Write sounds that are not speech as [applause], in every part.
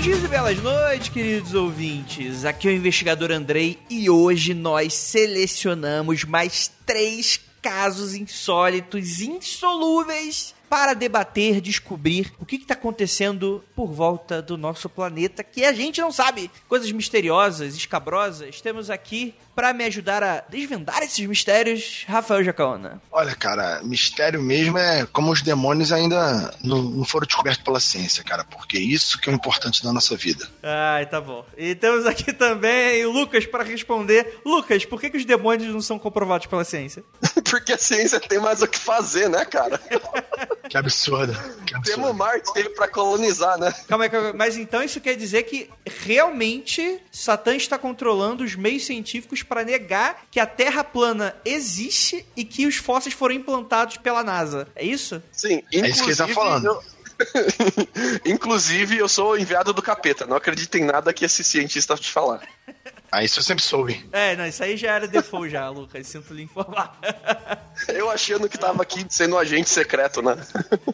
Longos dias e belas noites, queridos ouvintes. Aqui é o investigador Andrei e hoje nós selecionamos mais três casos insólitos, insolúveis para debater, descobrir o que está acontecendo por volta do nosso planeta que a gente não sabe. Coisas misteriosas, escabrosas. Temos aqui para me ajudar a desvendar esses mistérios, Rafael Jacaona. Olha, cara, mistério mesmo é como os demônios ainda não, não foram descobertos pela ciência, cara, porque isso que é o importante da nossa vida. Ai, tá bom. E temos aqui [laughs] também o Lucas para responder. Lucas, por que, que os demônios não são comprovados pela ciência? [laughs] Porque a ciência tem mais o que fazer, né, cara? [laughs] Que absurdo. Que absurdo. Temos Marte aí pra colonizar, né? Calma aí, calma aí. Mas então isso quer dizer que realmente Satã está controlando os meios científicos para negar que a Terra plana existe e que os fósseis foram implantados pela NASA. É isso? Sim, É isso que ele tá falando. eu- [laughs] Inclusive, eu sou enviado do capeta. Não acredito em nada que esse cientista te falar. [laughs] Ah, isso eu sempre soube. É, não, isso aí já era default já, Lucas. Sinto lhe informar. [laughs] Eu achando que tava aqui sendo um agente secreto, né?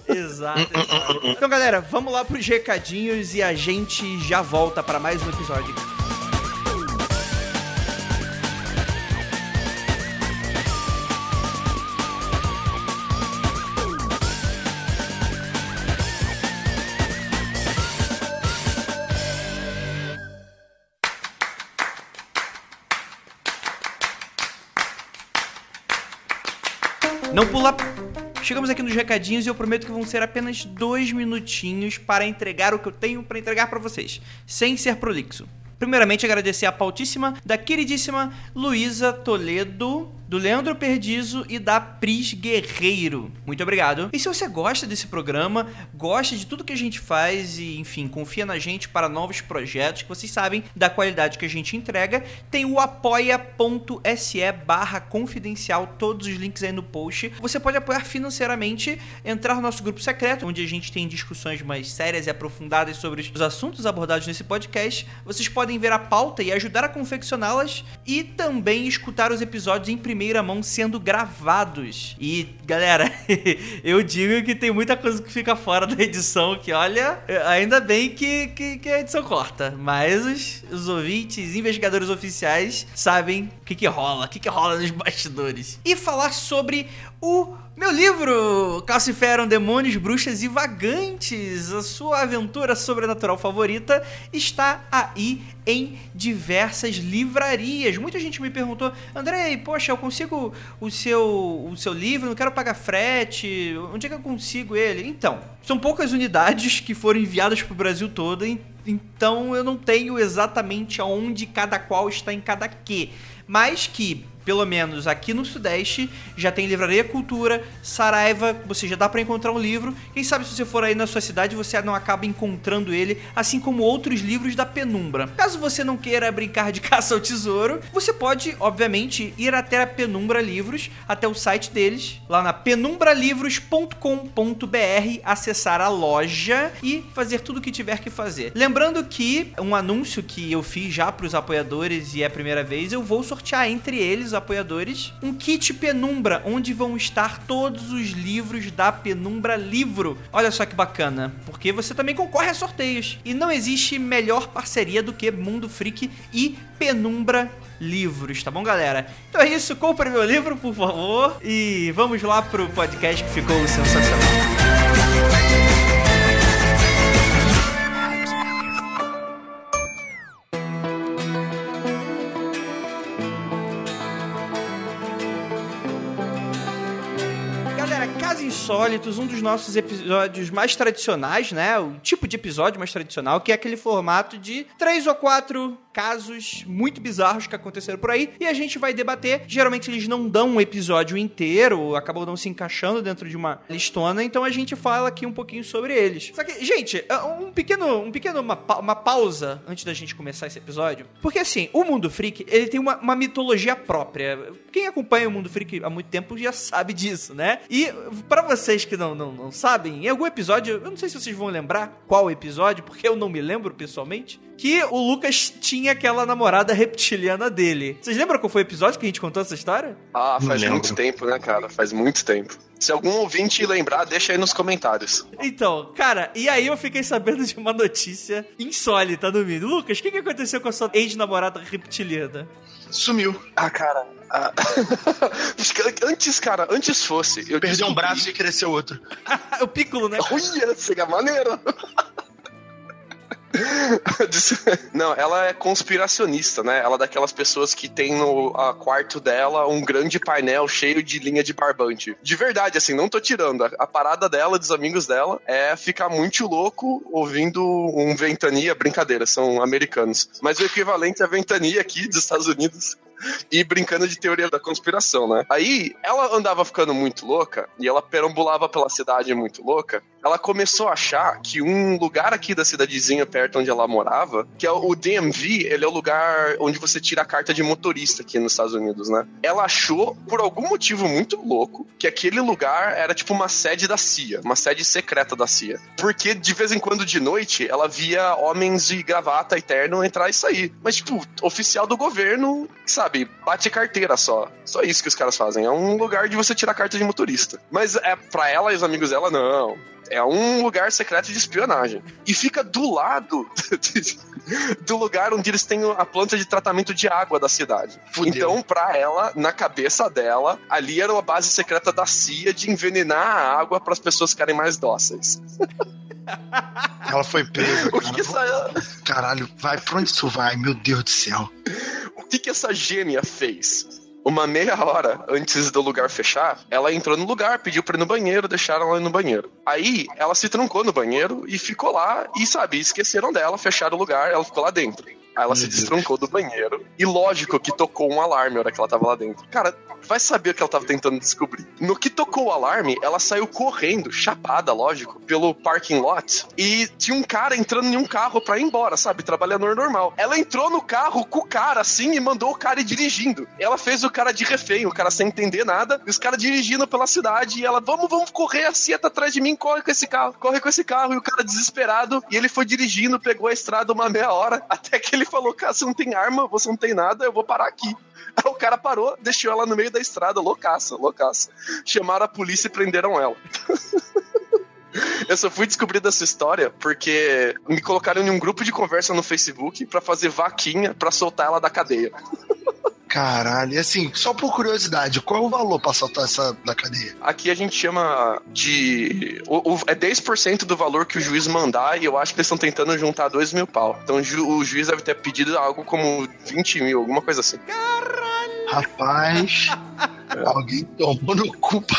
exato, exato. Então, galera, vamos lá pros recadinhos e a gente já volta para mais um episódio. Não pula. Chegamos aqui nos recadinhos e eu prometo que vão ser apenas dois minutinhos para entregar o que eu tenho para entregar para vocês, sem ser prolixo. Primeiramente, agradecer a pautíssima da queridíssima Luísa Toledo, do Leandro Perdizo e da Pris Guerreiro. Muito obrigado. E se você gosta desse programa, gosta de tudo que a gente faz e, enfim, confia na gente para novos projetos, que vocês sabem da qualidade que a gente entrega, tem o apoia.se barra confidencial, todos os links aí no post. Você pode apoiar financeiramente, entrar no nosso grupo secreto, onde a gente tem discussões mais sérias e aprofundadas sobre os assuntos abordados nesse podcast. Vocês podem ver a pauta e ajudar a confeccioná-las e também escutar os episódios em primeira mão sendo gravados. E, galera, [laughs] eu digo que tem muita coisa que fica fora da edição, que olha, ainda bem que, que, que a edição corta. Mas os, os ouvintes, investigadores oficiais, sabem o que, que rola, o que, que rola nos bastidores. E falar sobre o meu livro, Calciferam Demônios, Bruxas e Vagantes, a sua aventura sobrenatural favorita, está aí em diversas livrarias. Muita gente me perguntou, Andrei, poxa, eu consigo o seu, o seu livro, não quero pagar frete, onde é que eu consigo ele? Então, são poucas unidades que foram enviadas para o Brasil todo, en- então eu não tenho exatamente aonde cada qual está em cada quê. Mas que pelo menos aqui no Sudeste, já tem Livraria Cultura, Saraiva, você já dá pra encontrar um livro. Quem sabe se você for aí na sua cidade, você não acaba encontrando ele, assim como outros livros da Penumbra. Caso você não queira brincar de [laughs] caça ao tesouro, você pode, obviamente, ir até a Penumbra Livros, até o site deles, lá na penumbralivros.com.br, acessar a loja e fazer tudo o que tiver que fazer. Lembrando que um anúncio que eu fiz já pros apoiadores e é a primeira vez, eu vou sortear entre eles, apoiadores, um kit Penumbra, onde vão estar todos os livros da Penumbra Livro. Olha só que bacana, porque você também concorre a sorteios. E não existe melhor parceria do que Mundo Freak e Penumbra Livros, tá bom, galera? Então é isso, compre meu livro, por favor, e vamos lá pro podcast que ficou sensacional. Insólitos, um dos nossos episódios mais tradicionais, né? O tipo de episódio mais tradicional, que é aquele formato de três ou quatro casos muito bizarros que aconteceram por aí e a gente vai debater. Geralmente eles não dão um episódio inteiro, acabam não se encaixando dentro de uma listona, então a gente fala aqui um pouquinho sobre eles. Só que, gente, é, um pequeno, um pequeno uma, uma pausa antes da gente começar esse episódio, porque assim, o Mundo Freak, ele tem uma, uma mitologia própria. Quem acompanha o Mundo Freak há muito tempo já sabe disso, né? E para vocês que não, não, não sabem, em algum episódio, eu não sei se vocês vão lembrar qual episódio, porque eu não me lembro pessoalmente, que o Lucas tinha aquela namorada reptiliana dele. Vocês lembram qual foi o episódio que a gente contou essa história? Ah, faz muito tempo, né, cara? Faz muito tempo. Se algum ouvinte lembrar, deixa aí nos comentários. Então, cara, e aí eu fiquei sabendo de uma notícia insólita no vídeo. Lucas, o que, que aconteceu com a sua ex-namorada reptiliana? Sumiu. Ah, cara. Ah. [laughs] antes, cara, antes fosse. Eu perdi descobri... um braço e cresceu outro. [laughs] o Piccolo, né? Olha, seria maneiro. [laughs] Não, ela é conspiracionista, né? Ela é daquelas pessoas que tem no quarto dela um grande painel cheio de linha de barbante. De verdade, assim, não tô tirando. A, a parada dela, dos amigos dela, é ficar muito louco ouvindo um ventania. Brincadeira, são americanos. Mas o equivalente à ventania aqui dos Estados Unidos e brincando de teoria da conspiração, né? Aí ela andava ficando muito louca e ela perambulava pela cidade muito louca. Ela começou a achar que um lugar aqui da cidadezinha perto onde ela morava, que é o DMV, ele é o lugar onde você tira a carta de motorista aqui nos Estados Unidos, né? Ela achou, por algum motivo muito louco, que aquele lugar era tipo uma sede da CIA, uma sede secreta da CIA. Porque de vez em quando de noite ela via homens de gravata eterno entrar e sair. Mas, tipo, oficial do governo, sabe? sabe, bate carteira só. Só isso que os caras fazem. É um lugar de você tirar carta de motorista. Mas é para ela e os amigos dela, não. É um lugar secreto de espionagem. E fica do lado [laughs] do lugar onde eles têm a planta de tratamento de água da cidade. Fudeu. Então, pra ela, na cabeça dela, ali era uma base secreta da CIA de envenenar a água para as pessoas ficarem mais dóceis. [laughs] Ela foi presa. O que, que essa... Caralho, vai, pra onde isso vai? Meu Deus do céu. O que, que essa gênia fez? Uma meia hora antes do lugar fechar, ela entrou no lugar, pediu pra ir no banheiro, deixaram ela no banheiro. Aí, ela se trancou no banheiro e ficou lá, e sabe, esqueceram dela, fecharam o lugar, ela ficou lá dentro. Aí ela se destrancou do banheiro. E lógico que tocou um alarme na hora que ela tava lá dentro. Cara, vai saber o que ela tava tentando descobrir. No que tocou o alarme, ela saiu correndo, chapada, lógico, pelo parking lot. E tinha um cara entrando em um carro pra ir embora, sabe? Trabalhador normal. Ela entrou no carro com o cara assim e mandou o cara ir dirigindo. Ela fez o cara de refém, o cara sem entender nada. E os caras dirigindo pela cidade. E ela, vamos, vamos correr, a Cia tá atrás de mim, corre com esse carro, corre com esse carro. E o cara desesperado. E ele foi dirigindo, pegou a estrada uma meia hora, [laughs] até que ele falou: Cara, você não tem arma, você não tem nada, eu vou parar aqui. [laughs] Aí o cara parou, deixou ela no meio da estrada, loucaça, loucaça. Chamaram a polícia e prenderam ela. [laughs] Eu só fui descobrir dessa história porque me colocaram em um grupo de conversa no Facebook para fazer vaquinha para soltar ela da cadeia. [laughs] Caralho, e assim, só por curiosidade, qual é o valor pra soltar essa da cadeia? Aqui a gente chama de. O, o, é 10% do valor que o juiz mandar e eu acho que eles estão tentando juntar 2 mil pau. Então ju, o juiz deve ter pedido algo como 20 mil, alguma coisa assim. Caralho! Rapaz, [laughs] alguém tomou no cu pra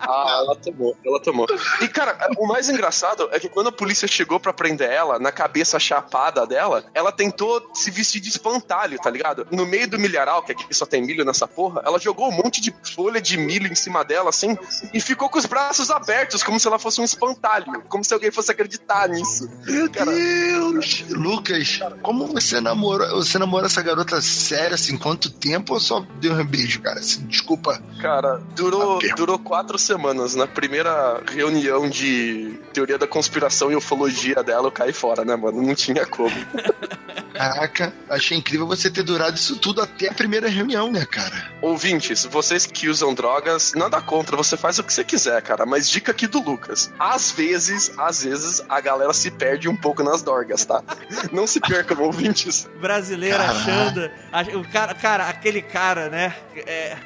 ah, ela tomou, ela tomou. E, cara, o mais engraçado é que quando a polícia chegou para prender ela, na cabeça chapada dela, ela tentou se vestir de espantalho, tá ligado? No meio do milharal, que aqui só tem milho nessa porra, ela jogou um monte de folha de milho em cima dela, assim, e ficou com os braços abertos, como se ela fosse um espantalho, como se alguém fosse acreditar nisso. Meu cara, Deus! Lucas, como você namorou, você namorou essa garota séria, assim, quanto tempo ou só deu um beijo, cara? Assim, desculpa. Cara, durou, durou quatro semanas. Na primeira reunião de teoria da conspiração e ufologia dela, eu caí fora, né, mano? Não tinha como. [laughs] Caraca, achei incrível você ter durado isso tudo até a primeira reunião, né, cara? Ouvintes, vocês que usam drogas, nada contra, você faz o que você quiser, cara. Mas dica aqui do Lucas. Às vezes, às vezes, a galera se perde um pouco nas drogas, tá? [laughs] Não se percam, ouvintes. Brasileiro achando. O cara, cara, aquele cara, né? É.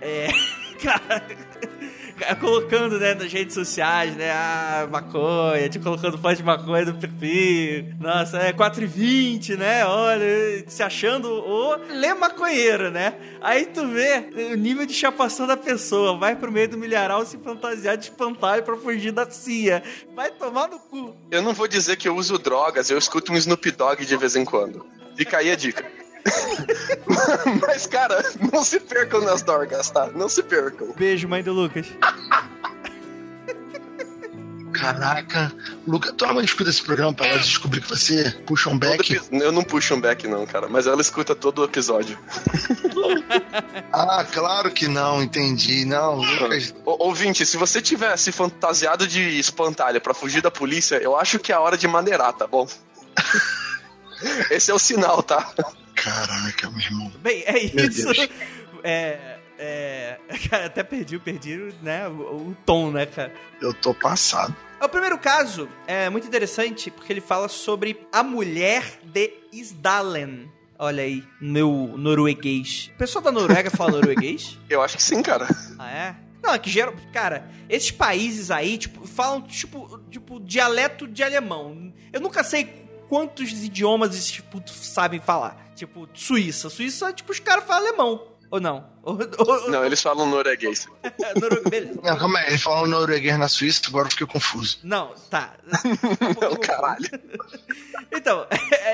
É. [laughs] Cara colocando, né, nas redes sociais, né, ah, maconha, tipo, colocando foto de maconha do perfil. Nossa, é 4,20, né, olha, se achando o lê maconheiro, né? Aí tu vê o nível de chapação da pessoa, vai pro meio do milharal se fantasiar de espantalho pra fugir da CIA. Vai tomar no cu. Eu não vou dizer que eu uso drogas, eu escuto um Snoop Dogg de vez em quando. Fica aí a dica. [laughs] Mas, cara, não se percam nas dorgas, tá? Não se percam. Beijo, mãe do Lucas. Caraca, Luca, tua mãe escuta esse programa pra ela descobrir que você puxa um back. Eu não puxo um back, não, cara. Mas ela escuta todo o episódio. [laughs] Ah, claro que não, entendi. Não, Lucas. Ô, ouvinte, se você tivesse fantasiado de espantalho pra fugir da polícia, eu acho que é a hora de maneirar, tá bom? [laughs] Esse é o sinal, tá? Caraca, meu irmão. Bem, é isso. [laughs] É. É. Cara, até perdi, perdi, né? O, o tom, né, cara? Eu tô passado. O primeiro caso é muito interessante porque ele fala sobre a mulher de Isdalen. Olha aí, meu norueguês. O pessoal da Noruega fala [laughs] norueguês? Eu acho que sim, cara. Ah, é? Não, é que geral. Cara, esses países aí, tipo, falam, tipo, tipo, dialeto de alemão. Eu nunca sei quantos idiomas esses putos sabem falar. Tipo, Suíça. Suíça, tipo, os caras falam alemão. Ou não? Ou, ou, Não, eles falam norueguês. [laughs] Beleza. Não, calma aí, ele falou norueguês na Suíça, agora eu fiquei confuso. Não, tá. [laughs] Não, caralho. [laughs] Então,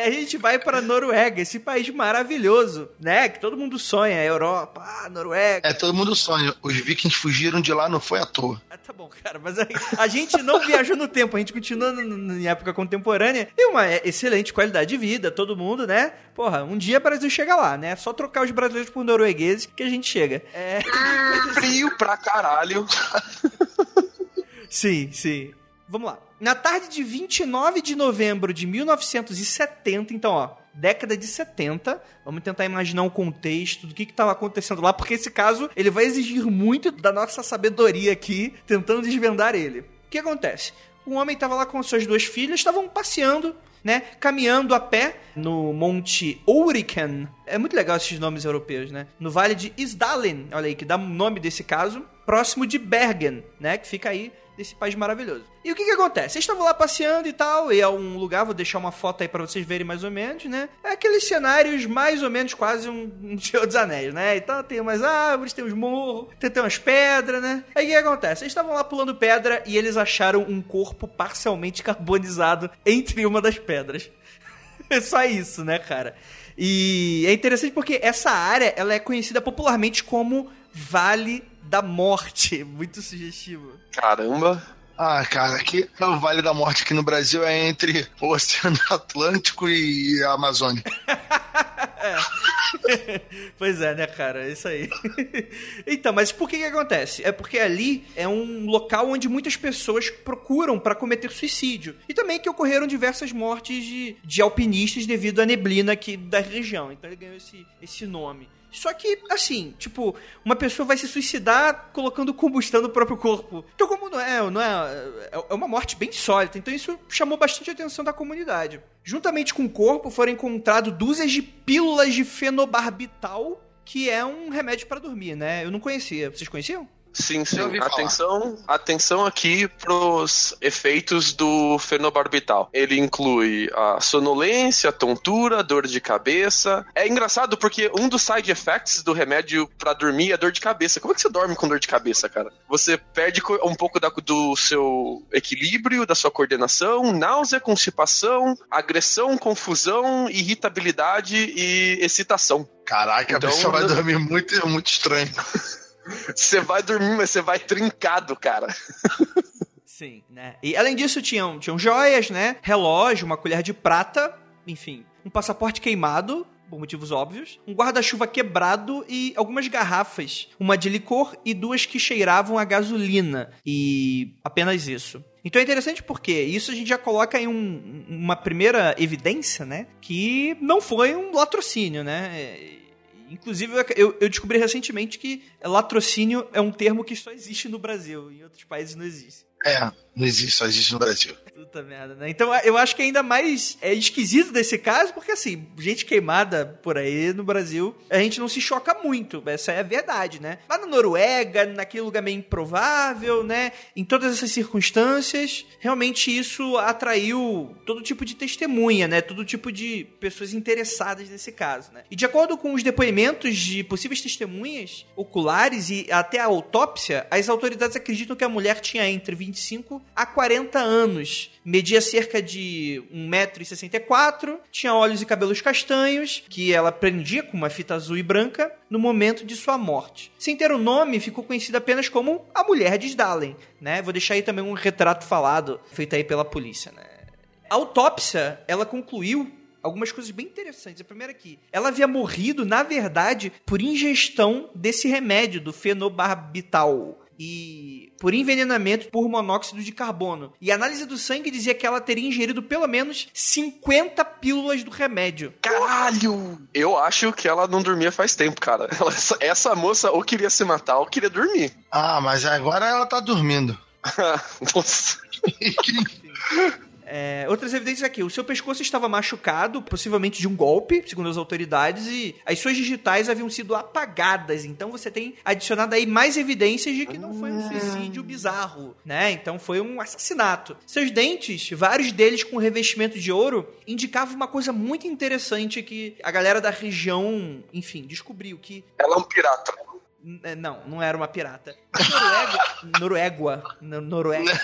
a gente vai pra Noruega, esse país maravilhoso, né? Que todo mundo sonha, Europa, ah, Noruega. É, todo mundo sonha. Os vikings fugiram de lá, não foi à toa. Ah, tá bom, cara, mas a, a gente não viajou no tempo, a gente continua em época contemporânea e uma excelente qualidade de vida, todo mundo, né? Porra, um dia o Brasil chega lá, né? Só trocar os brasileiros por noruegueses que a gente chega. É, [laughs] Frio pra caralho. sim, sim. Vamos lá. Na tarde de 29 de novembro de 1970, então, ó, década de 70, vamos tentar imaginar um contexto do que estava acontecendo lá, porque esse caso ele vai exigir muito da nossa sabedoria aqui, tentando desvendar ele. O que acontece? Um homem estava lá com as suas duas filhas, estavam passeando, né, caminhando a pé no Monte Ouriken. É muito legal esses nomes europeus, né? No Vale de Isdalen, olha aí, que dá o nome desse caso, próximo de Bergen, né, que fica aí desse país maravilhoso. E o que que acontece? Eles estavam lá passeando e tal, e é um lugar, vou deixar uma foto aí pra vocês verem mais ou menos, né? É aqueles cenários mais ou menos quase um, [laughs] um Senhor dos Anéis, né? Então tem umas árvores, tem uns morros, tem, tem umas pedras, né? Aí o que que acontece? Eles estavam lá pulando pedra e eles acharam um corpo parcialmente [laughs] carbonizado entre uma das pedras. [laughs] É só isso, né, cara? E é interessante porque essa área ela é conhecida popularmente como Vale da Morte. [laughs] Muito sugestivo. Caramba. Ah, cara, aqui é o Vale da Morte aqui no Brasil é entre o Oceano [laughs] Atlântico e a Amazônia. [laughs] pois é, né, cara? É isso aí. então, mas por que que acontece? É porque ali é um local onde muitas pessoas procuram para cometer suicídio. E também que ocorreram diversas mortes de, de alpinistas devido à neblina aqui da região. Então ele ganhou esse, esse nome. Só que, assim, tipo, uma pessoa vai se suicidar colocando combustão no próprio corpo. Então, como não é, não é, é uma morte bem sólida, então isso chamou bastante a atenção da comunidade. Juntamente com o corpo foram encontradas dúzias de pílulas de fenobarbital, que é um remédio para dormir, né? Eu não conhecia. Vocês conheciam? Sim, sim. Atenção, atenção aqui pros efeitos do fenobarbital. Ele inclui a sonolência, a tontura, a dor de cabeça. É engraçado porque um dos side effects do remédio pra dormir é dor de cabeça. Como é que você dorme com dor de cabeça, cara? Você perde um pouco da- do seu equilíbrio, da sua coordenação, náusea, constipação, agressão, confusão, irritabilidade e excitação. Caraca, Então, a pessoa vai eu- dormir muito, muito estranho. [laughs] Você vai dormir, mas você vai trincado, cara. Sim, né? E além disso, tinham, tinham joias, né? Relógio, uma colher de prata, enfim, um passaporte queimado, por motivos óbvios, um guarda-chuva quebrado e algumas garrafas, uma de licor e duas que cheiravam a gasolina. E apenas isso. Então é interessante porque isso a gente já coloca em um- uma primeira evidência, né? Que não foi um latrocínio, né? Inclusive, eu, eu descobri recentemente que latrocínio é um termo que só existe no Brasil. Em outros países não existe. É, não existe, só existe no Brasil. Puta merda, né? Então eu acho que ainda mais é esquisito desse caso, porque assim, gente queimada por aí no Brasil, a gente não se choca muito. Essa é a verdade, né? Lá na Noruega, naquele lugar meio improvável, né? Em todas essas circunstâncias, realmente isso atraiu todo tipo de testemunha, né? Todo tipo de pessoas interessadas nesse caso, né? E de acordo com os depoimentos de possíveis testemunhas oculares e até a autópsia, as autoridades acreditam que a mulher tinha entre 25 a 40 anos. Media cerca de 1,64m, tinha olhos e cabelos castanhos, que ela prendia com uma fita azul e branca no momento de sua morte. Sem ter o um nome, ficou conhecida apenas como a Mulher de Sdalen, né? Vou deixar aí também um retrato falado feito aí pela polícia, né? A autópsia, ela concluiu algumas coisas bem interessantes. A primeira aqui, ela havia morrido, na verdade, por ingestão desse remédio, do fenobarbital. E por envenenamento por monóxido de carbono. E a análise do sangue dizia que ela teria ingerido pelo menos 50 pílulas do remédio. Caralho! Eu acho que ela não dormia faz tempo, cara. [laughs] Ela, essa moça ou queria se matar ou queria dormir. Ah, mas agora ela tá dormindo. [laughs] Nossa. [laughs] É, outras evidências aqui: o seu pescoço estava machucado, possivelmente de um golpe, segundo as autoridades, e as suas digitais haviam sido apagadas. Então você tem adicionado aí mais evidências de que não foi um suicídio bizarro, né? Então foi um assassinato. Seus dentes, vários deles com revestimento de ouro, indicavam uma coisa muito interessante que a galera da região, enfim, descobriu que. Ela é um pirata. É, não, não era uma pirata. Noruega. [laughs] Noruega. Noruega.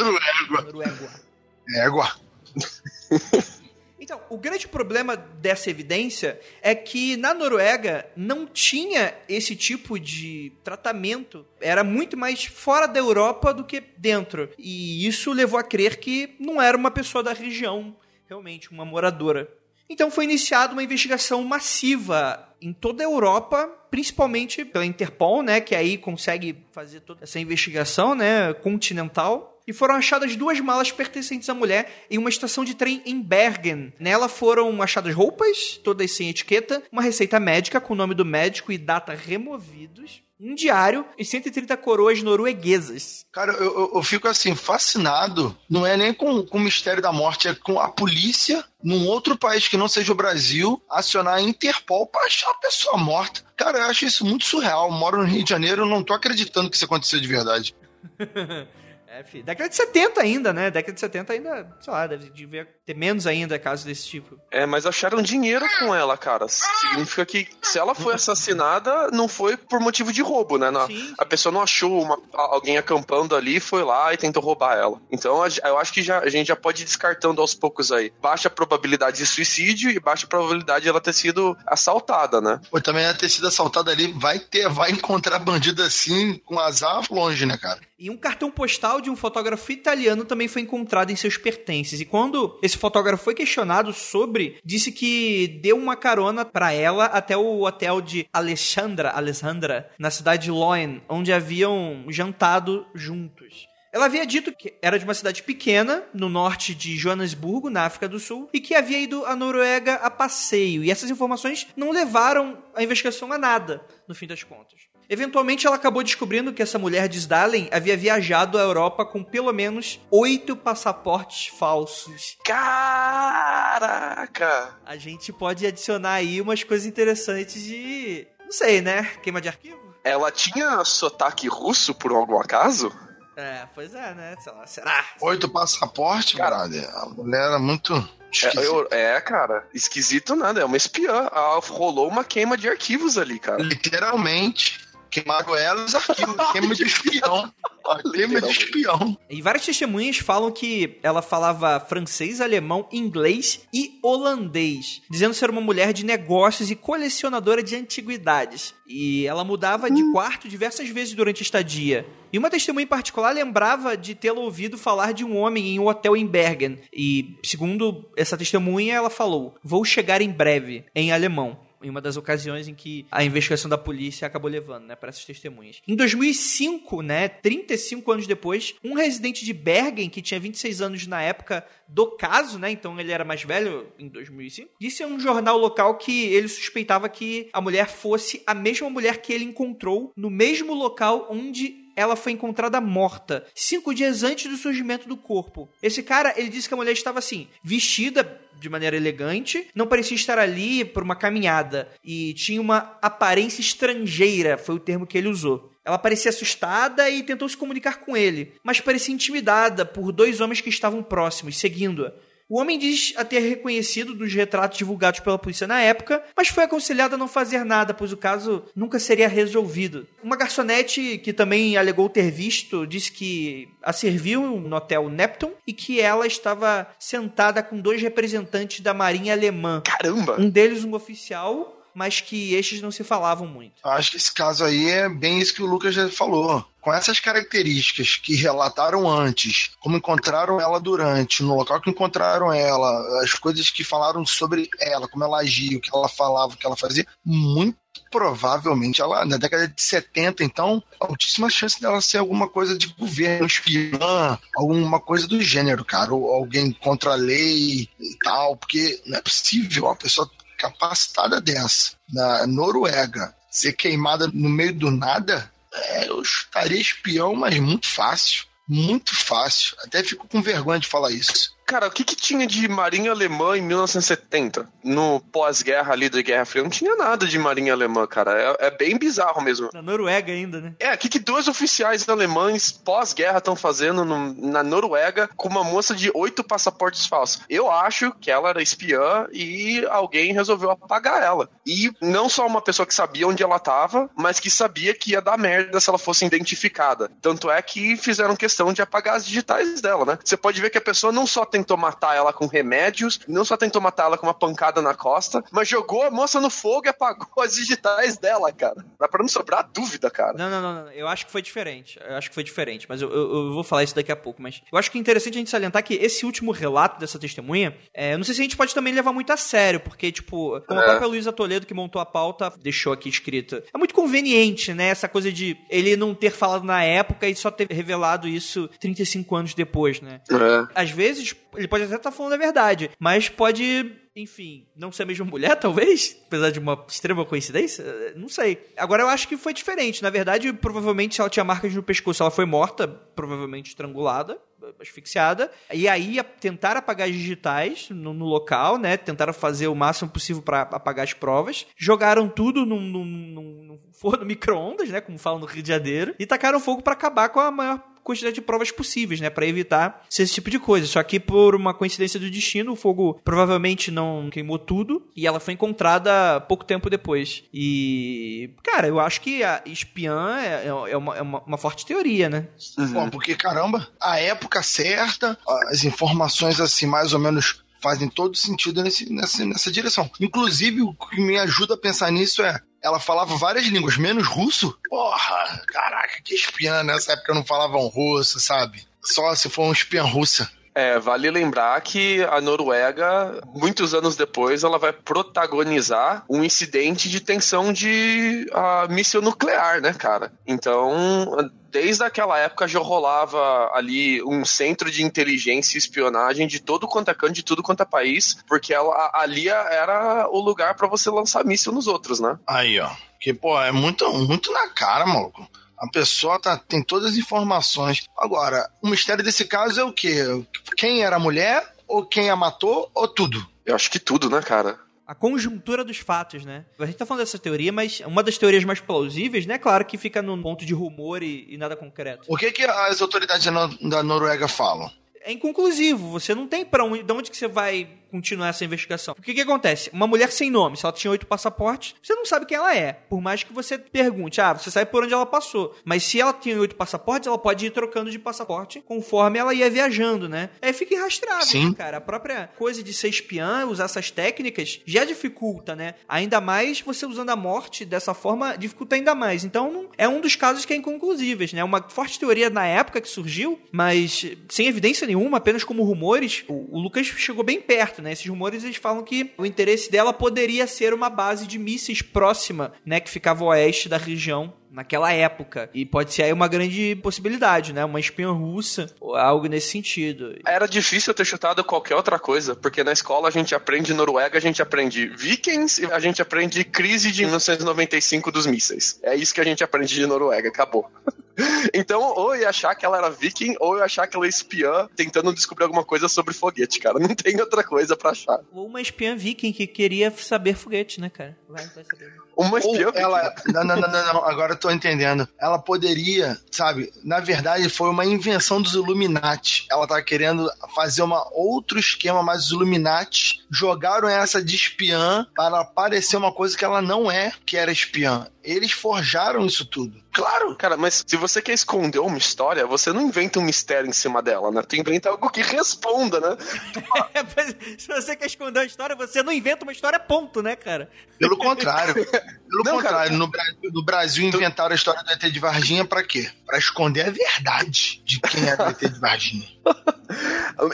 Noruega. Noruega. Égua. [laughs] Então, o grande problema dessa evidência é que na Noruega não tinha esse tipo de tratamento. Era muito mais fora da Europa do que dentro. E isso levou a crer que não era uma pessoa da região, realmente, uma moradora. Então foi iniciada uma investigação massiva em toda a Europa, principalmente pela Interpol, né, que aí consegue fazer toda essa investigação, né, continental e foram achadas duas malas pertencentes à mulher em uma estação de trem em Bergen. Nela foram achadas roupas, todas sem etiqueta, uma receita médica com o nome do médico e data removidos, um diário e 130 coroas norueguesas. Cara, eu, eu, eu, fico assim, fascinado. Não é nem com, com o mistério da morte, é com a polícia, num outro país que não seja o Brasil, acionar a Interpol para achar a pessoa morta. Cara, eu acho isso muito surreal. Eu moro no Rio de Janeiro, não tô acreditando que isso aconteceu de verdade. [laughs] É, filho. Década de 70 ainda, né? Década de 70 ainda, sei lá, deve devia ter menos ainda casos desse tipo. É, mas acharam dinheiro com ela, cara. Significa que se ela foi assassinada, não foi por motivo de roubo, né? Na, Sim. A pessoa não achou uma, alguém acampando ali, foi lá e tentou roubar ela. Então eu acho que já, a gente já pode ir descartando aos poucos aí. Baixa probabilidade de suicídio e baixa probabilidade de ela ter sido assaltada, né? Ou também ela ter sido assaltada ali, vai ter, vai encontrar bandido assim, com azar longe, né, cara? E um cartão postal de um fotógrafo italiano também foi encontrado em seus pertences. E quando esse fotógrafo foi questionado sobre, disse que deu uma carona para ela até o hotel de Alexandra, Alessandra, na cidade de Loen, onde haviam jantado juntos. Ela havia dito que era de uma cidade pequena, no norte de Joanesburgo, na África do Sul, e que havia ido à Noruega a passeio. E essas informações não levaram a investigação a nada, no fim das contas. Eventualmente, ela acabou descobrindo que essa mulher de Sdalen havia viajado à Europa com pelo menos oito passaportes falsos. Caraca! A gente pode adicionar aí umas coisas interessantes de. Não sei, né? Queima de arquivo? Ela tinha sotaque russo por algum acaso? É, pois é, né? Sei lá, será? Oito passaportes, cara. A mulher era muito. É, eu, é, cara, esquisito nada, é uma espiã. Ah, rolou uma queima de arquivos ali, cara. Literalmente. Queimaram ela os arquivos. [laughs] queima de espião. Queima de espião. E várias testemunhas falam que ela falava francês, alemão, inglês e holandês, dizendo ser uma mulher de negócios e colecionadora de antiguidades. E ela mudava de quarto diversas vezes durante a estadia. E uma testemunha em particular lembrava de tê-la ouvido falar de um homem em um hotel em Bergen. E, segundo essa testemunha, ela falou: Vou chegar em breve, em alemão em uma das ocasiões em que a investigação da polícia acabou levando, né, para essas testemunhas. Em 2005, né, 35 anos depois, um residente de Bergen, que tinha 26 anos na época do caso, né, então ele era mais velho em 2005, disse a um jornal local que ele suspeitava que a mulher fosse a mesma mulher que ele encontrou no mesmo local onde ela foi encontrada morta, cinco dias antes do surgimento do corpo. Esse cara, ele disse que a mulher estava assim, vestida de maneira elegante, não parecia estar ali por uma caminhada e tinha uma aparência estrangeira, foi o termo que ele usou. Ela parecia assustada e tentou se comunicar com ele, mas parecia intimidada por dois homens que estavam próximos, seguindo-a. O homem diz a ter reconhecido dos retratos divulgados pela polícia na época, mas foi aconselhado a não fazer nada, pois o caso nunca seria resolvido. Uma garçonete que também alegou ter visto disse que a serviu no hotel Neptune e que ela estava sentada com dois representantes da Marinha Alemã. Caramba! Um deles um oficial mas que estes não se falavam muito. Acho que esse caso aí é bem isso que o Lucas já falou. Com essas características que relataram antes, como encontraram ela durante, no local que encontraram ela, as coisas que falaram sobre ela, como ela agia, o que ela falava, o que ela fazia, muito provavelmente ela na década de 70, então, altíssima chance dela ser alguma coisa de governo, espiã, alguma coisa do gênero, cara, ou alguém contra a lei e tal, porque não é possível uma pessoa capacitada dessa, na Noruega, ser queimada no meio do nada, é, eu estaria espião, mas muito fácil. Muito fácil. Até fico com vergonha de falar isso. Cara, o que, que tinha de marinha alemã em 1970? No pós-guerra ali da Guerra Fria, não tinha nada de marinha alemã, cara. É, é bem bizarro mesmo. Na Noruega ainda, né? É, o que, que dois oficiais alemães pós-guerra estão fazendo no, na Noruega com uma moça de oito passaportes falsos? Eu acho que ela era espiã e alguém resolveu apagar ela. E não só uma pessoa que sabia onde ela estava, mas que sabia que ia dar merda se ela fosse identificada. Tanto é que fizeram questão de apagar as digitais dela, né? Você pode ver que a pessoa não só tentou matar ela com remédios, não só tentou matar ela com uma pancada na costa, mas jogou a moça no fogo e apagou as digitais dela, cara. Dá pra não sobrar dúvida, cara. Não, não, não, não. Eu acho que foi diferente. Eu acho que foi diferente, mas eu, eu, eu, vou falar isso daqui a pouco. Mas eu acho que é interessante a gente salientar que esse último relato dessa testemunha, é, eu não sei se a gente pode também levar muito a sério, porque, tipo, como é. a própria Luísa Toledo, que montou a pauta, deixou aqui escrita. É muito conveniente, né? Essa coisa de ele não ter falado na época e só ter revelado isso 35 anos depois, né? É. Às vezes, ele pode até estar tá falando a verdade, mas pode enfim, não ser a mesma mulher, [laughs] talvez? Apesar de uma extrema coincidência? Não sei. Agora eu acho que foi diferente. Na verdade, provavelmente, se ela tinha marcas no pescoço, ela foi morta, provavelmente estrangulada, asfixiada. E aí tentaram apagar as digitais no, no local, né? Tentaram fazer o máximo possível para apagar as provas. Jogaram tudo num, num, num forno [laughs] micro-ondas, né? Como falam no Rio de Janeiro. E tacaram fogo para acabar com a maior quantidade de provas possíveis, né, para evitar esse tipo de coisa. Só que por uma coincidência do destino, o fogo provavelmente não queimou tudo e ela foi encontrada pouco tempo depois. E, cara, eu acho que a espiã é, é, uma, é uma, uma, forte teoria, né? Uhum. Bom, porque caramba, a época certa, as informações assim mais ou menos fazem todo sentido nesse, nessa, nessa direção. Inclusive, o que me ajuda a pensar nisso é ela falava várias línguas, menos russo. Porra, caraca, que espiã. Nessa época não falavam russo, sabe? Só se for um espiã russa. É, vale lembrar que a Noruega, muitos anos depois, ela vai protagonizar um incidente de tensão de uh, míssil nuclear, né, cara? Então, desde aquela época já rolava ali um centro de inteligência e espionagem de todo quanto é canto, de tudo quanto é país, porque ela, ali era o lugar para você lançar míssil nos outros, né? Aí, ó. Que, pô, é muito, muito na cara, maluco. A pessoa tá, tem todas as informações. Agora, o mistério desse caso é o quê? Quem era a mulher, ou quem a matou, ou tudo? Eu acho que tudo, né, cara? a conjuntura dos fatos, né? A gente tá falando dessa teoria, mas uma das teorias mais plausíveis, né? Claro que fica no ponto de rumor e, e nada concreto. O que, que as autoridades da Noruega falam? É inconclusivo. Você não tem para onde, de onde que você vai continuar essa investigação. O que que acontece? Uma mulher sem nome, se ela tinha oito passaportes, você não sabe quem ela é. Por mais que você pergunte, ah, você sabe por onde ela passou. Mas se ela tinha oito passaportes, ela pode ir trocando de passaporte conforme ela ia viajando, né? Aí fica irrastrável, Sim. Né, cara. A própria coisa de ser espiã, usar essas técnicas, já dificulta, né? Ainda mais você usando a morte dessa forma, dificulta ainda mais. Então, é um dos casos que é inconclusíveis, né? Uma forte teoria na época que surgiu, mas sem evidência nenhuma, apenas como rumores, o, o Lucas chegou bem perto, né? Esses rumores eles falam que o interesse dela poderia ser uma base de mísseis próxima, né, que ficava oeste da região naquela época. E pode ser aí uma grande possibilidade, né? Uma espinha russa ou algo nesse sentido. Era difícil ter chutado qualquer outra coisa, porque na escola a gente aprende Noruega, a gente aprende Vikings e a gente aprende crise de 1995 dos mísseis. É isso que a gente aprende de Noruega, acabou. [laughs] Então, ou eu ia achar que ela era viking, ou eu ia achar que ela é espiã tentando descobrir alguma coisa sobre foguete, cara. Não tem outra coisa pra achar. Ou uma espiã viking que queria saber foguete, né, cara? Vai, vai saber. Uma espiã Ou ela. Não, não, não, não, não, agora eu tô entendendo. Ela poderia, sabe? Na verdade, foi uma invenção dos Illuminati. Ela tá querendo fazer uma outro esquema, mas os Illuminati jogaram essa de espiã para parecer uma coisa que ela não é, que era espiã. Eles forjaram isso tudo. Claro! Cara, mas se você quer esconder uma história, você não inventa um mistério em cima dela, né? Tu inventa algo que responda, né? [laughs] Se você quer esconder uma história, você não inventa uma história, ponto, né, cara? Pelo contrário. Pelo [laughs] Não, contrário, cara. no, Bra- no Brasil inventaram a história do ET de Varginha pra quê? Pra esconder a verdade de quem era o ET de Varginha. [laughs]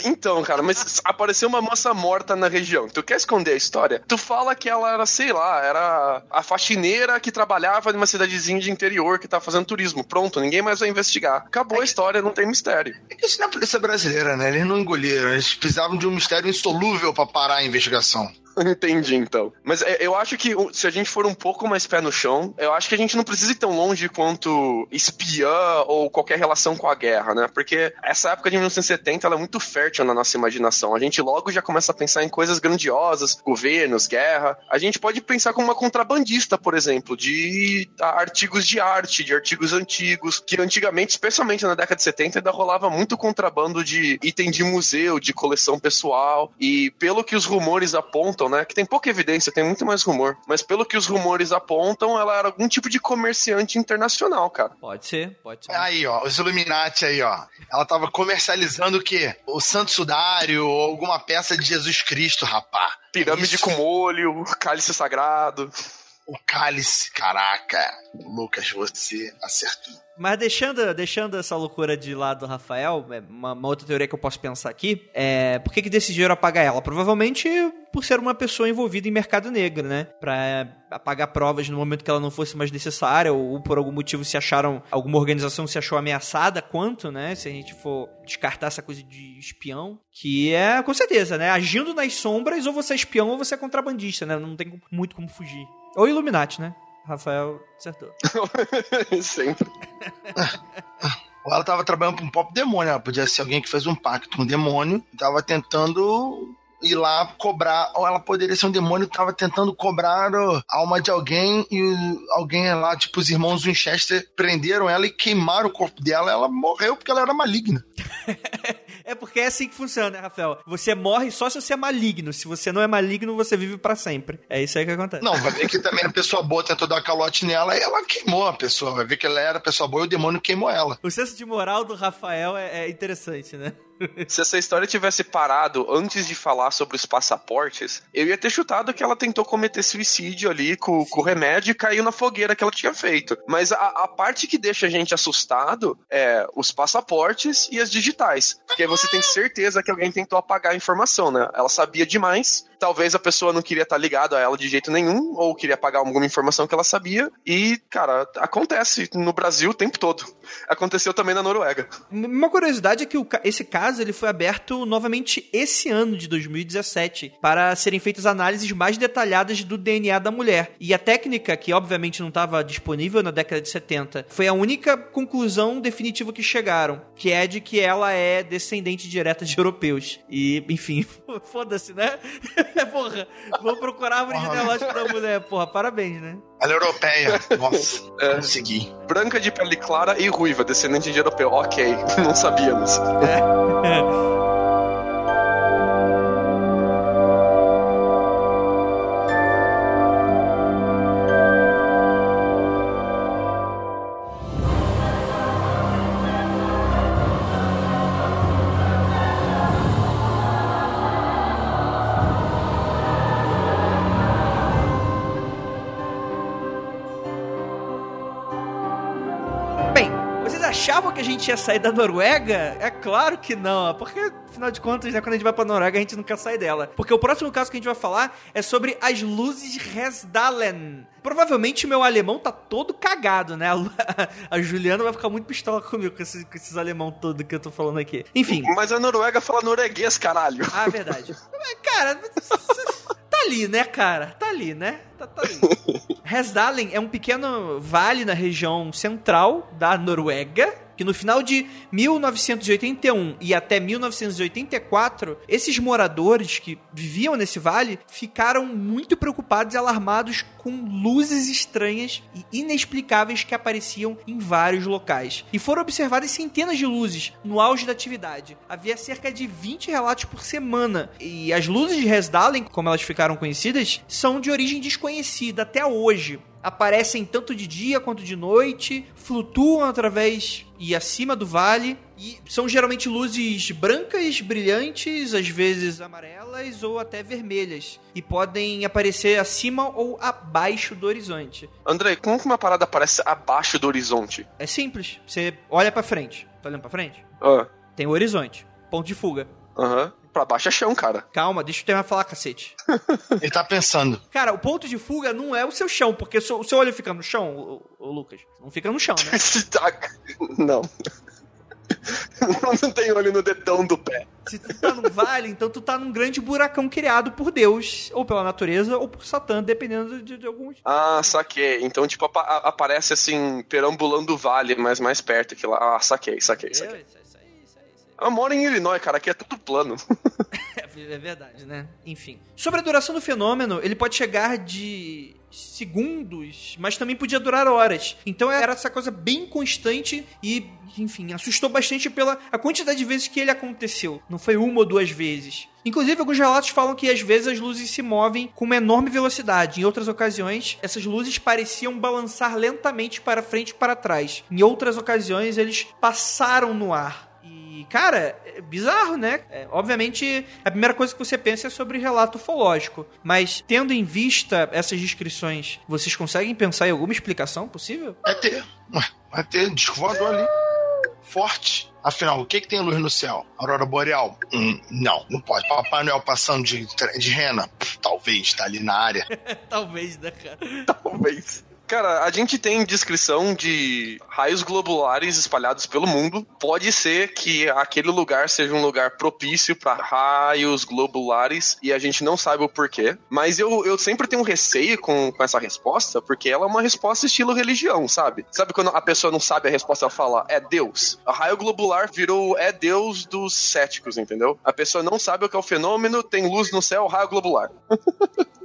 Então, cara, mas apareceu uma moça morta na região. Tu quer esconder a história? Tu fala que ela era, sei lá, era a faxineira que trabalhava numa cidadezinha de interior que tá fazendo turismo. Pronto, ninguém mais vai investigar. Acabou a história, não tem mistério. É que isso não é a polícia brasileira, né? Eles não engoliram. Eles precisavam de um mistério insolúvel pra parar a investigação. [laughs] Entendi, então. Mas é, eu acho que se a gente for um pouco mais pé no chão, eu acho que a gente não precisa ir tão longe quanto espiã ou qualquer relação com a guerra, né? Porque essa época de 1970 ela é muito fértil na nossa imaginação. A gente logo já começa a pensar em coisas grandiosas, governos, guerra. A gente pode pensar como uma contrabandista, por exemplo, de artigos de arte, de artigos antigos, que antigamente, especialmente na década de 70, ainda rolava muito contrabando de item de museu, de coleção pessoal. E pelo que os rumores apontam, né? Que tem pouca evidência, tem muito mais rumor. Mas pelo que os rumores apontam, ela era algum tipo de comerciante internacional, cara. Pode ser, pode ser. Aí, ó, os Illuminati aí, ó. Ela tava comercializando o quê? O Santo Sudário ou alguma peça de Jesus Cristo, rapá. Pirâmide Isso. com molho, cálice sagrado. O cálice, caraca. Lucas, você acertou. Mas deixando, deixando essa loucura de lado, Rafael, é uma, uma outra teoria que eu posso pensar aqui é por que, que decidiram apagar ela? Provavelmente por ser uma pessoa envolvida em mercado negro, né? Pra apagar provas no momento que ela não fosse mais necessária, ou, ou por algum motivo se acharam, alguma organização se achou ameaçada, quanto, né? Se a gente for descartar essa coisa de espião, que é, com certeza, né? Agindo nas sombras, ou você é espião ou você é contrabandista, né? Não tem muito como fugir. Ou Illuminati, né? Rafael acertou. [laughs] Sempre. Ou ela tava trabalhando pra um próprio demônio. Ela podia ser alguém que fez um pacto com um demônio. Tava tentando ir lá cobrar. Ou ela poderia ser um demônio que tava tentando cobrar a alma de alguém. E alguém lá, tipo os irmãos Winchester, prenderam ela e queimaram o corpo dela. Ela morreu porque ela era maligna. [laughs] É porque é assim que funciona, né, Rafael? Você morre só se você é maligno. Se você não é maligno, você vive pra sempre. É isso aí que acontece. Não, vai ver que também a pessoa boa tentou dar calote nela e ela queimou a pessoa. Vai ver que ela era pessoa boa e o demônio queimou ela. O senso de moral do Rafael é, é interessante, né? [laughs] Se essa história tivesse parado antes de falar sobre os passaportes, eu ia ter chutado que ela tentou cometer suicídio ali com, com o remédio e caiu na fogueira que ela tinha feito. Mas a, a parte que deixa a gente assustado é os passaportes e as digitais. Porque aí você tem certeza que alguém tentou apagar a informação, né? Ela sabia demais. Talvez a pessoa não queria estar ligado a ela de jeito nenhum, ou queria apagar alguma informação que ela sabia. E, cara, acontece no Brasil o tempo todo. Aconteceu também na Noruega. Uma curiosidade é que esse caso ele foi aberto novamente esse ano de 2017 para serem feitas análises mais detalhadas do DNA da mulher. E a técnica, que obviamente não estava disponível na década de 70, foi a única conclusão definitiva que chegaram, que é de que ela é descendente direta de europeus. E, enfim, [laughs] foda-se, né? [laughs] porra, vou procurar a árvore genealógica da mulher, porra, parabéns, né? Ela é europeia. Nossa, [laughs] consegui. Branca de pele clara e ruiva, descendente de europeu. Ok, [laughs] não sabíamos. Bem, gente ia sair da Noruega? É claro que não, porque afinal de contas, né, quando a gente vai pra Noruega, a gente não quer sair dela. Porque o próximo caso que a gente vai falar é sobre as luzes Resdalen. Provavelmente meu alemão tá todo cagado, né? A, [laughs] Juliana vai ficar muito pistola comigo com esses, com esses alemão todo que eu tô falando aqui. Enfim. Mas a Noruega fala norueguês, caralho. Ah, verdade. [laughs] Mas, Cara, tá [laughs] tá ali, né, cara? Tá ali, né? Tá, tá ali. Resdalen é um pequeno vale na região central da Noruega, que no final de 1981 e até 1984, esses moradores que viviam nesse vale ficaram muito preocupados e alarmados com luzes estranhas e inexplicáveis que apareciam em vários locais. E foram observadas centenas de luzes no auge da atividade. Havia cerca de 20 relatos por semana. E as luzes de Resdalen, como elas ficaram conhecidas, são de origem desconhecida até hoje aparecem tanto de dia quanto de noite, flutuam através e acima do vale e são geralmente luzes brancas, brilhantes, às vezes amarelas ou até vermelhas e podem aparecer acima ou abaixo do horizonte. André, como que uma parada aparece abaixo do horizonte? É simples, você olha para frente. Tá olhando para frente? Ah. Tem o horizonte, ponto de fuga. Aham. Uhum. Pra baixo é chão, cara. Calma, deixa eu terminar de falar, cacete. [laughs] Ele tá pensando. Cara, o ponto de fuga não é o seu chão, porque o seu olho fica no chão, o, o Lucas. Não fica no chão, né? [laughs] não. Não tem olho no dedão do pé. Se tu tá num vale, então tu tá num grande buracão criado por Deus, ou pela natureza, ou por Satã, dependendo de, de alguns. Ah, saquei. Então, tipo, ap aparece assim, perambulando o vale, mas mais perto que lá. Ah, saquei, saquei, saquei. Eu, eu moro em Illinois, cara, aqui é tudo plano. [laughs] é verdade, né? Enfim. Sobre a duração do fenômeno, ele pode chegar de segundos, mas também podia durar horas. Então era essa coisa bem constante e, enfim, assustou bastante pela a quantidade de vezes que ele aconteceu. Não foi uma ou duas vezes. Inclusive, alguns relatos falam que às vezes as luzes se movem com uma enorme velocidade. Em outras ocasiões, essas luzes pareciam balançar lentamente para frente e para trás. Em outras ocasiões, eles passaram no ar cara, é bizarro, né? É, obviamente, a primeira coisa que você pensa é sobre relato ufológico. Mas, tendo em vista essas descrições, vocês conseguem pensar em alguma explicação possível? Vai ter. Vai ter disco voador ali. Forte. Afinal, o que, que tem luz no céu? Aurora boreal? Hum, não, não pode. Papai Noel passando de, de rena? Talvez, tá ali na área. [laughs] Talvez, né, cara? Talvez. Cara, a gente tem descrição de raios globulares espalhados pelo mundo. Pode ser que aquele lugar seja um lugar propício para raios globulares e a gente não sabe o porquê. Mas eu, eu sempre tenho um receio com, com essa resposta, porque ela é uma resposta estilo religião, sabe? Sabe quando a pessoa não sabe a resposta, ela fala, é Deus. A raio globular virou é Deus dos céticos, entendeu? A pessoa não sabe o que é o fenômeno, tem luz no céu, raio globular. [laughs]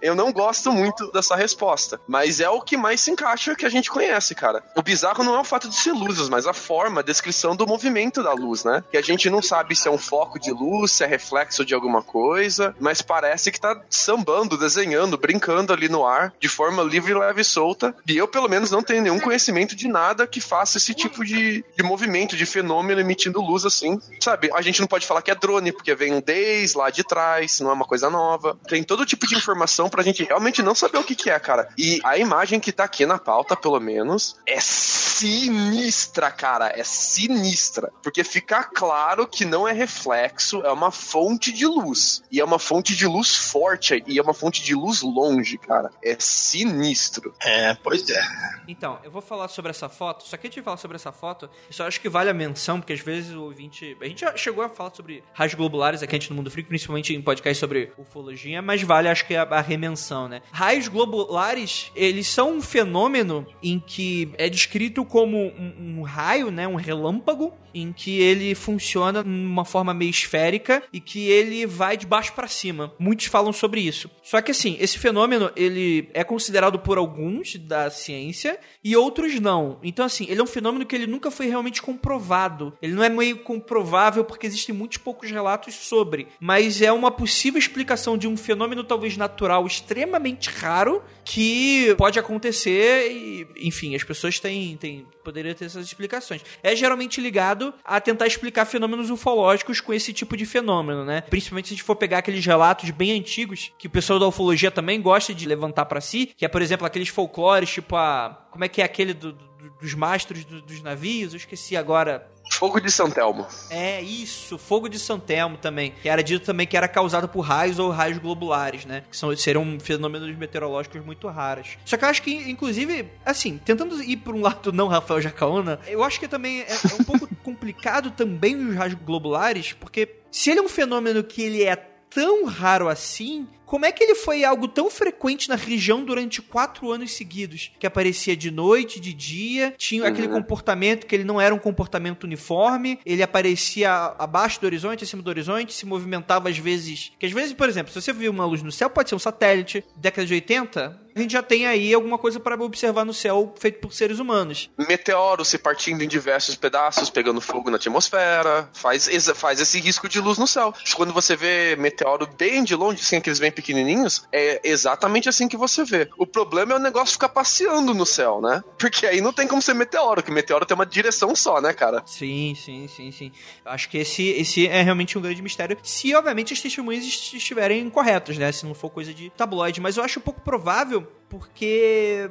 Eu não gosto muito dessa resposta, mas é o que mais se encaixa que a gente conhece, cara. O bizarro não é o fato de ser luzes, mas a forma, a descrição do movimento da luz, né? Que a gente não sabe se é um foco de luz, se é reflexo de alguma coisa, mas parece que tá sambando, desenhando, brincando ali no ar, de forma livre, leve e solta. E eu, pelo menos, não tenho nenhum conhecimento de nada que faça esse tipo de, de movimento, de fenômeno emitindo luz assim. Sabe? A gente não pode falar que é drone, porque vem desde lá de trás, não é uma coisa nova. Tem todo tipo de informação pra gente realmente não saber o que, que é, cara. E a imagem que tá aqui na pauta, pelo menos, é sinistra, cara. É sinistra. Porque fica claro que não é reflexo, é uma fonte de luz. E é uma fonte de luz forte, e é uma fonte de luz longe, cara. É sinistro. É, pois é. Então, eu vou falar sobre essa foto. Só que antes de falar sobre essa foto, eu só acho que vale a menção, porque às vezes o ouvinte. A gente já chegou a falar sobre raios globulares aqui no Mundo Frio, principalmente em podcast sobre ufologia, mas vale, acho que a, a remensão, né? Raios globulares, eles são um fenômeno em que é descrito como um, um raio, né? Um relâmpago, em que ele funciona de uma forma meio esférica e que ele vai de baixo para cima. Muitos falam sobre isso. Só que assim, esse fenômeno ele é considerado por alguns da ciência e outros não. Então assim, ele é um fenômeno que ele nunca foi realmente comprovado. Ele não é meio comprovável porque existem muitos poucos relatos sobre, mas é uma possível explicação de um fenômeno talvez natural extremamente raro que pode acontecer e, enfim, as pessoas têm, têm poderia ter essas explicações. É geralmente ligado a tentar explicar fenômenos ufológicos com esse tipo de fenômeno, né? Principalmente se a gente for pegar aqueles relatos bem antigos que o pessoal da ufologia também gosta de levantar para si, que é, por exemplo, aqueles folclores, tipo a como é que é aquele do, do, dos mastros do, dos navios? Eu esqueci agora. Fogo de São Telmo. É, isso, fogo de São Telmo também. Que era dito também que era causado por raios ou raios globulares, né? Que são, seriam fenômenos meteorológicos muito raros. Só que eu acho que, inclusive, assim, tentando ir por um lado não Rafael Jacaona, eu acho que também é, é um pouco [laughs] complicado também os raios globulares, porque se ele é um fenômeno que ele é tão raro assim, como é que ele foi algo tão frequente na região durante quatro anos seguidos? Que aparecia de noite, de dia, tinha uhum. aquele comportamento que ele não era um comportamento uniforme, ele aparecia abaixo do horizonte, acima do horizonte, se movimentava às vezes. Que às vezes, por exemplo, se você viu uma luz no céu, pode ser um satélite. Década de 80, a gente já tem aí alguma coisa para observar no céu feito por seres humanos. Meteoros se partindo em diversos pedaços, pegando fogo na atmosfera, faz, faz esse risco de luz no céu. Quando você vê meteoro bem de longe, assim, aqueles bem pequenininhos, é exatamente assim que você vê. O problema é o negócio ficar passeando no céu, né? Porque aí não tem como ser meteoro, que meteoro tem uma direção só, né, cara? Sim, sim, sim, sim. Acho que esse, esse é realmente um grande mistério. Se, obviamente, as testemunhas estiverem corretas, né? Se não for coisa de tabloide. Mas eu acho pouco provável porque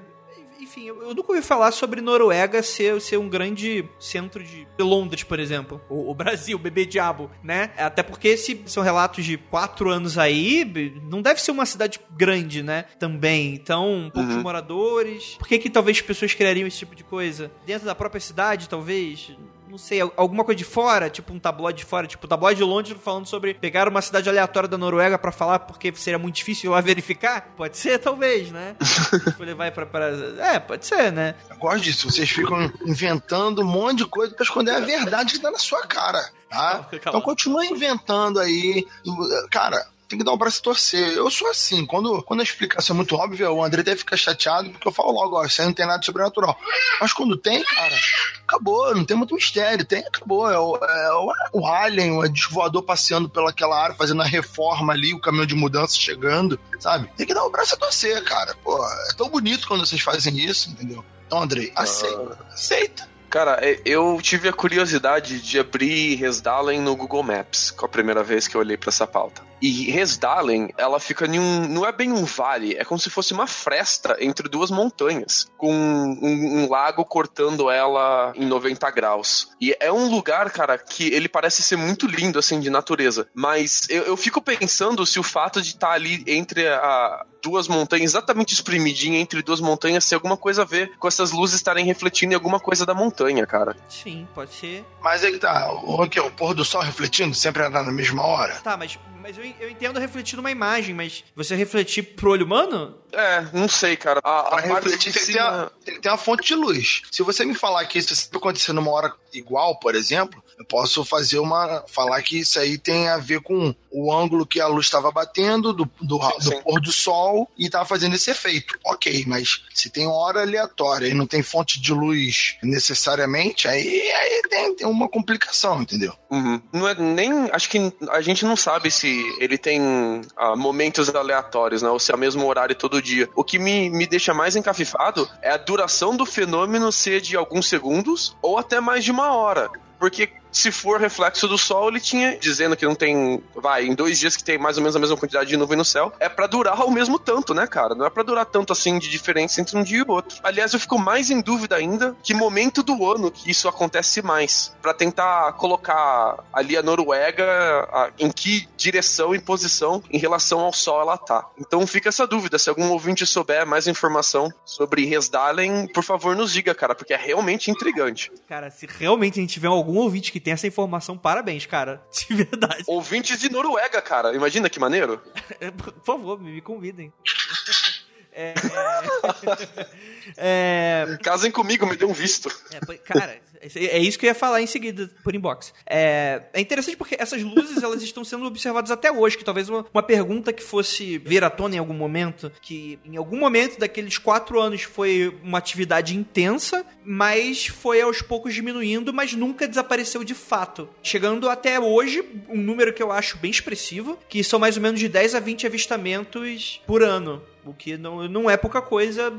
enfim, eu, nunca ouvi falar sobre Noruega ser, ser um grande centro de Londres, por exemplo. O, o, Brasil, o bebê diabo, né? Até porque se são relatos de quatro anos aí, não deve ser uma cidade grande, né? Também. Então, poucos uhum. moradores. Por que que talvez pessoas criariam esse tipo de coisa? Dentro da própria cidade, talvez? Não sei, alguma coisa de fora, tipo um tabloide de fora, tipo o tabloide de Londres falando sobre pegar uma cidade aleatória da Noruega para falar porque seria muito difícil lá [laughs] verificar? Pode ser, talvez, né? [laughs] tipo, levar pra, pra. É, pode ser, né? Eu gosto disso, vocês ficam inventando um monte de coisa para esconder a verdade que tá na sua cara. Tá? Então continua inventando aí. Cara, tem que dar um braço e torcer. Eu sou assim, quando, quando a explicação é muito óbvia, o André deve ficar chateado, porque eu falo logo, ó, isso aí não tem nada de sobrenatural. Mas quando tem, cara, acabou, não tem muito mistério, tem, acabou. É o, é o, o Alien, o desvoador passeando pelaquela área, fazendo a reforma ali, o caminhão de mudança chegando, sabe? Tem que dar um braço a torcer, cara. Pô, é tão bonito quando vocês fazem isso, entendeu? Então, André, aceita. Ah. Aceita. Cara, é, eu tive a curiosidade de abrir Resdalen no Google Maps, com a primeira vez que eu olhei para essa pauta. E Resdalen, ela fica em um. Não é bem um vale, é como se fosse uma fresta entre duas montanhas, com um, um, lago cortando ela em 90 graus. E é um lugar, cara, que ele parece ser muito lindo, assim, de natureza. Mas eu, eu fico pensando se o fato de estar tá ali entre a, duas montanhas, exatamente espremidinha entre duas montanhas, se alguma coisa a ver com essas luzes estarem refletindo em alguma coisa da montanha, cara. Sim, pode ser. Mas aí tá, o, o, o pôr do sol refletindo sempre é na mesma hora? Tá, mas mas eu, eu entendo refletir numa imagem, mas você refletir pro olho humano? É, não sei, cara. A, a refletir tem, cima... tem, tem uma fonte de luz. Se você me falar que isso sempre acontecer numa hora igual, por exemplo, eu posso fazer uma. falar que isso aí tem a ver com o ângulo que a luz estava batendo do, do, do pôr do sol e estava fazendo esse efeito. Ok, mas se tem hora aleatória e não tem fonte de luz necessariamente, aí, aí tem, tem uma complicação, entendeu? Uhum. Não é nem. Acho que a gente não sabe se ele tem uh, momentos aleatórios, né? Ou se é o mesmo horário todo dia. O que me, me deixa mais encafifado é a duração do fenômeno ser de alguns segundos ou até mais de uma hora. Porque se for reflexo do sol, ele tinha dizendo que não tem, vai, em dois dias que tem mais ou menos a mesma quantidade de nuvem no céu, é para durar o mesmo tanto, né, cara? Não é para durar tanto assim de diferença entre um dia e o outro. Aliás, eu fico mais em dúvida ainda que momento do ano que isso acontece mais, para tentar colocar ali a Noruega a, em que direção e posição em relação ao sol ela tá. Então fica essa dúvida, se algum ouvinte souber mais informação sobre Resdalen, por favor nos diga, cara, porque é realmente intrigante. Cara, se realmente a gente tiver algum ouvinte que tem essa informação, parabéns, cara. [laughs] De verdade. Ouvintes de Noruega, cara. Imagina que maneiro. [laughs] Por favor, me convidem. [laughs] É... [laughs] é... [laughs] Casem comigo, me dê um visto. É, cara, é isso que eu ia falar em seguida por inbox. É, é interessante porque essas luzes elas estão sendo observadas até hoje, que talvez uma, uma pergunta que fosse vir à tona em algum momento, que em algum momento daqueles quatro anos foi uma atividade intensa, mas foi aos poucos diminuindo, mas nunca desapareceu de fato. Chegando até hoje, um número que eu acho bem expressivo, que são mais ou menos de 10 a 20 avistamentos por ano. O que não, não é pouca coisa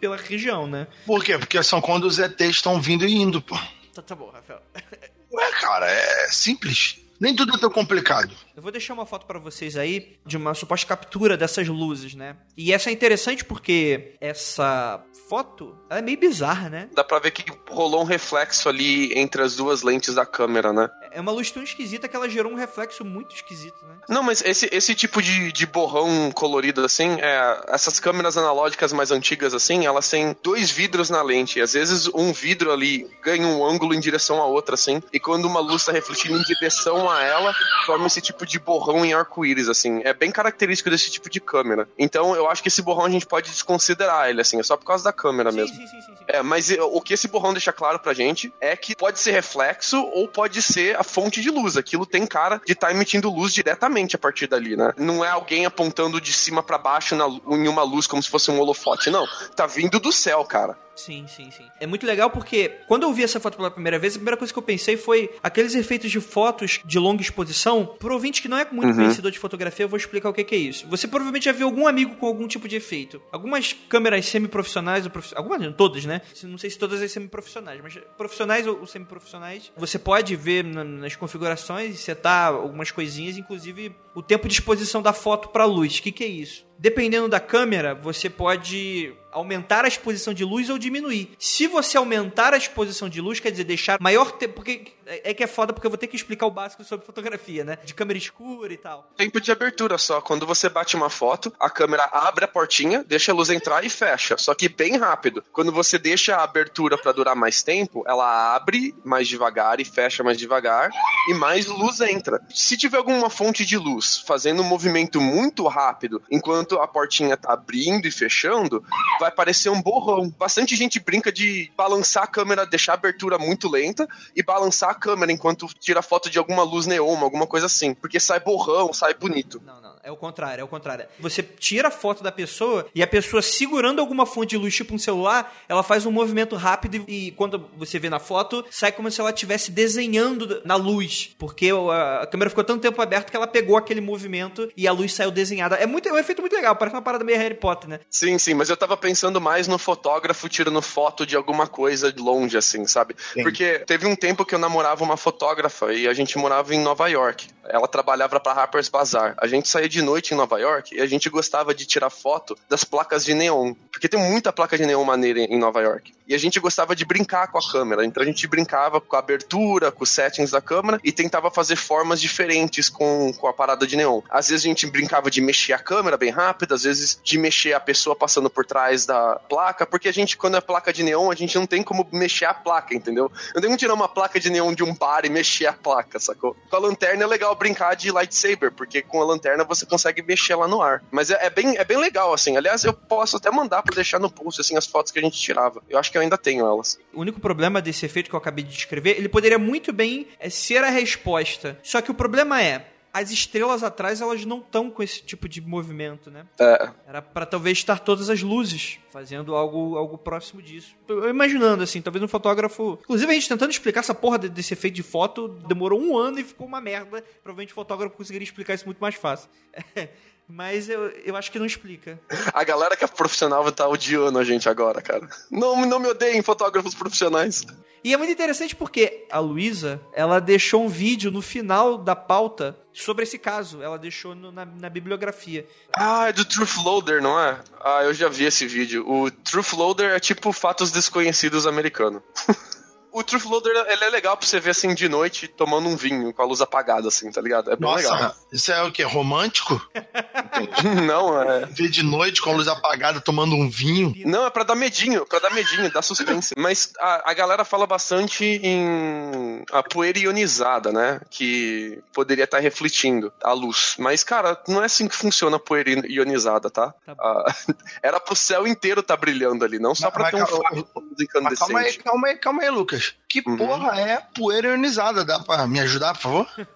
pela região, né? Por quê? Porque são quando os ETs estão vindo e indo, pô. Tá, tá bom, Rafael. [laughs] Ué, cara, é simples. Nem tudo é tão complicado. Eu vou deixar uma foto para vocês aí de uma suposta captura dessas luzes, né? E essa é interessante porque essa foto é meio bizarra, né? Dá pra ver que rolou um reflexo ali entre as duas lentes da câmera, né? É uma luz tão esquisita que ela gerou um reflexo muito esquisito, né? Não, mas esse, esse tipo de, de borrão colorido assim, é, essas câmeras analógicas mais antigas assim, elas têm dois vidros na lente. E às vezes um vidro ali ganha um ângulo em direção a outra, assim. E quando uma luz está refletindo em direção a ela, forma esse tipo de borrão em arco-íris, assim. É bem característico desse tipo de câmera. Então eu acho que esse borrão a gente pode desconsiderar ele, assim. É só por causa da câmera Sim, mesmo. sim, sim, sim, sim. É, mas o que esse borrão deixa claro pra gente é que pode ser reflexo ou pode ser a fonte de luz. Aquilo tem cara de estar emitindo luz diretamente a partir dali, né? Não é alguém apontando de cima pra baixo na, em uma luz como se fosse um holofote, não. Tá vindo do céu, cara. Sim, sim, sim. É muito legal porque quando eu vi essa foto pela primeira vez, a primeira coisa que eu pensei foi aqueles efeitos de fotos de longa exposição. Pro ouvinte que não é muito Uhum. conhecedor de fotografia, eu vou explicar o que que é isso. Você provavelmente já viu algum amigo com algum tipo de efeito. Algumas câmeras semi-profissionais, ou algumas não, todas, né? Não sei se todas as semi-profissionais, mas profissionais ou semi-profissionais, você pode ver na- nas configurações e setar algumas coisinhas, inclusive o tempo de exposição da foto para luz. O que, que é isso? Dependendo da câmera, você pode aumentar a exposição de luz ou diminuir. Se você aumentar a exposição de luz, quer dizer, deixar maior tempo. Porque é é que é foda porque eu vou ter que explicar o básico sobre fotografia, né? De câmera escura e tal. Tempo de abertura só. Quando você bate uma foto, a câmera abre a portinha, deixa a luz entrar e fecha. Só que bem rápido. Quando você deixa a abertura pra durar mais tempo, ela abre mais devagar e fecha mais devagar e mais luz entra. Se tiver alguma fonte de luz fazendo um movimento muito rápido enquanto a portinha tá abrindo e fechando, vai parecer um borrão. Bastante gente brinca de balançar a câmera, deixar a abertura muito lenta e balançar a câmera enquanto tira foto de alguma luz neon, alguma coisa assim. Porque sai borrão, sai bonito. Não, não. É o contrário, é o contrário. Você tira a foto da pessoa e a pessoa segurando alguma fonte de luz, tipo um celular, ela faz um movimento rápido e, e quando você vê na foto, sai como se ela estivesse desenhando na luz. Porque a, a câmera ficou tanto tempo aberta que ela pegou aquele movimento e a luz saiu desenhada. É, muito, é um efeito muito legal, parece uma parada meio Harry Potter, né? Sim, sim, mas eu tava pensando mais no fotógrafo tirando foto de alguma coisa de longe, assim, sabe? Sim. Porque teve um tempo que eu namorava uma fotógrafa e a gente morava em Nova York. Ela trabalhava pra Harper's Bazaar. A gente saía de noite em Nova York e a gente gostava de tirar foto das placas de neon. Porque tem muita placa de neon maneira em Nova York. E a gente gostava de brincar com a câmera. Então a gente brincava com a abertura, com os settings da câmera e tentava fazer formas diferentes com, com a parada de neon. Às vezes a gente brincava de mexer a câmera bem rápido, às vezes de mexer a pessoa passando por trás da placa, porque a gente, quando é placa de neon, a gente não tem como mexer a placa, entendeu? Não tem como tirar uma placa de neon de um bar e mexer a placa, sacou? Com a lanterna é legal brincar de lightsaber, porque com a lanterna você consegue mexer lá no ar. Mas é, é bem, é bem legal, assim. Aliás, eu posso até mandar pra deixar no post, assim, as fotos que a gente tirava. Eu acho que eu ainda tenho elas. O único problema desse efeito que eu acabei de descrever, ele poderia muito bem é, ser a resposta. Só que o problema é, as estrelas atrás, elas não estão com esse tipo de movimento, né? É, Era pra talvez estar todas as luzes fazendo algo, algo próximo disso. Eu imaginando, assim, talvez um fotógrafo. Inclusive, a gente tentando explicar essa porra de- desse efeito de foto, demorou um ano e ficou uma merda. Provavelmente o fotógrafo conseguiria explicar isso muito mais fácil. [laughs] Mas eu, eu acho que não explica. a galera que é profissional tá odiando a gente agora, cara. Não, não me odeiem, fotógrafos profissionais. E é muito interessante porque a Luísa, ela deixou um vídeo no final da pauta sobre esse caso. Ela deixou no- na, na bibliografia. Ah, é do Truth Loader, não é? Ah, eu já vi esse vídeo. O Truth Loader é tipo fatos desconhecidos americano. [laughs] o Truth Loader, ele é legal pra você ver assim de noite, tomando um vinho, com a luz apagada, assim, tá ligado? É bem legal. Nossa, isso é o quê? Romântico? [laughs] Não, é. Ver de noite com a luz apagada, tomando um vinho. Não, é pra dar medinho, pra dar medinho, dar suspense. [laughs] Mas a, a galera fala bastante em a poeira ionizada, né? Que poderia estar refletindo a luz. Mas, cara, não é assim que funciona a poeira ionizada, tá? Tá. Ah, [laughs] era pro céu inteiro tá brilhando ali, não só Mas- pra mas ter um calma, calma aí, calma aí, calma aí, Lucas. Que Uhum. porra é poeira ionizada? Dá pra me ajudar, por favor? [laughs]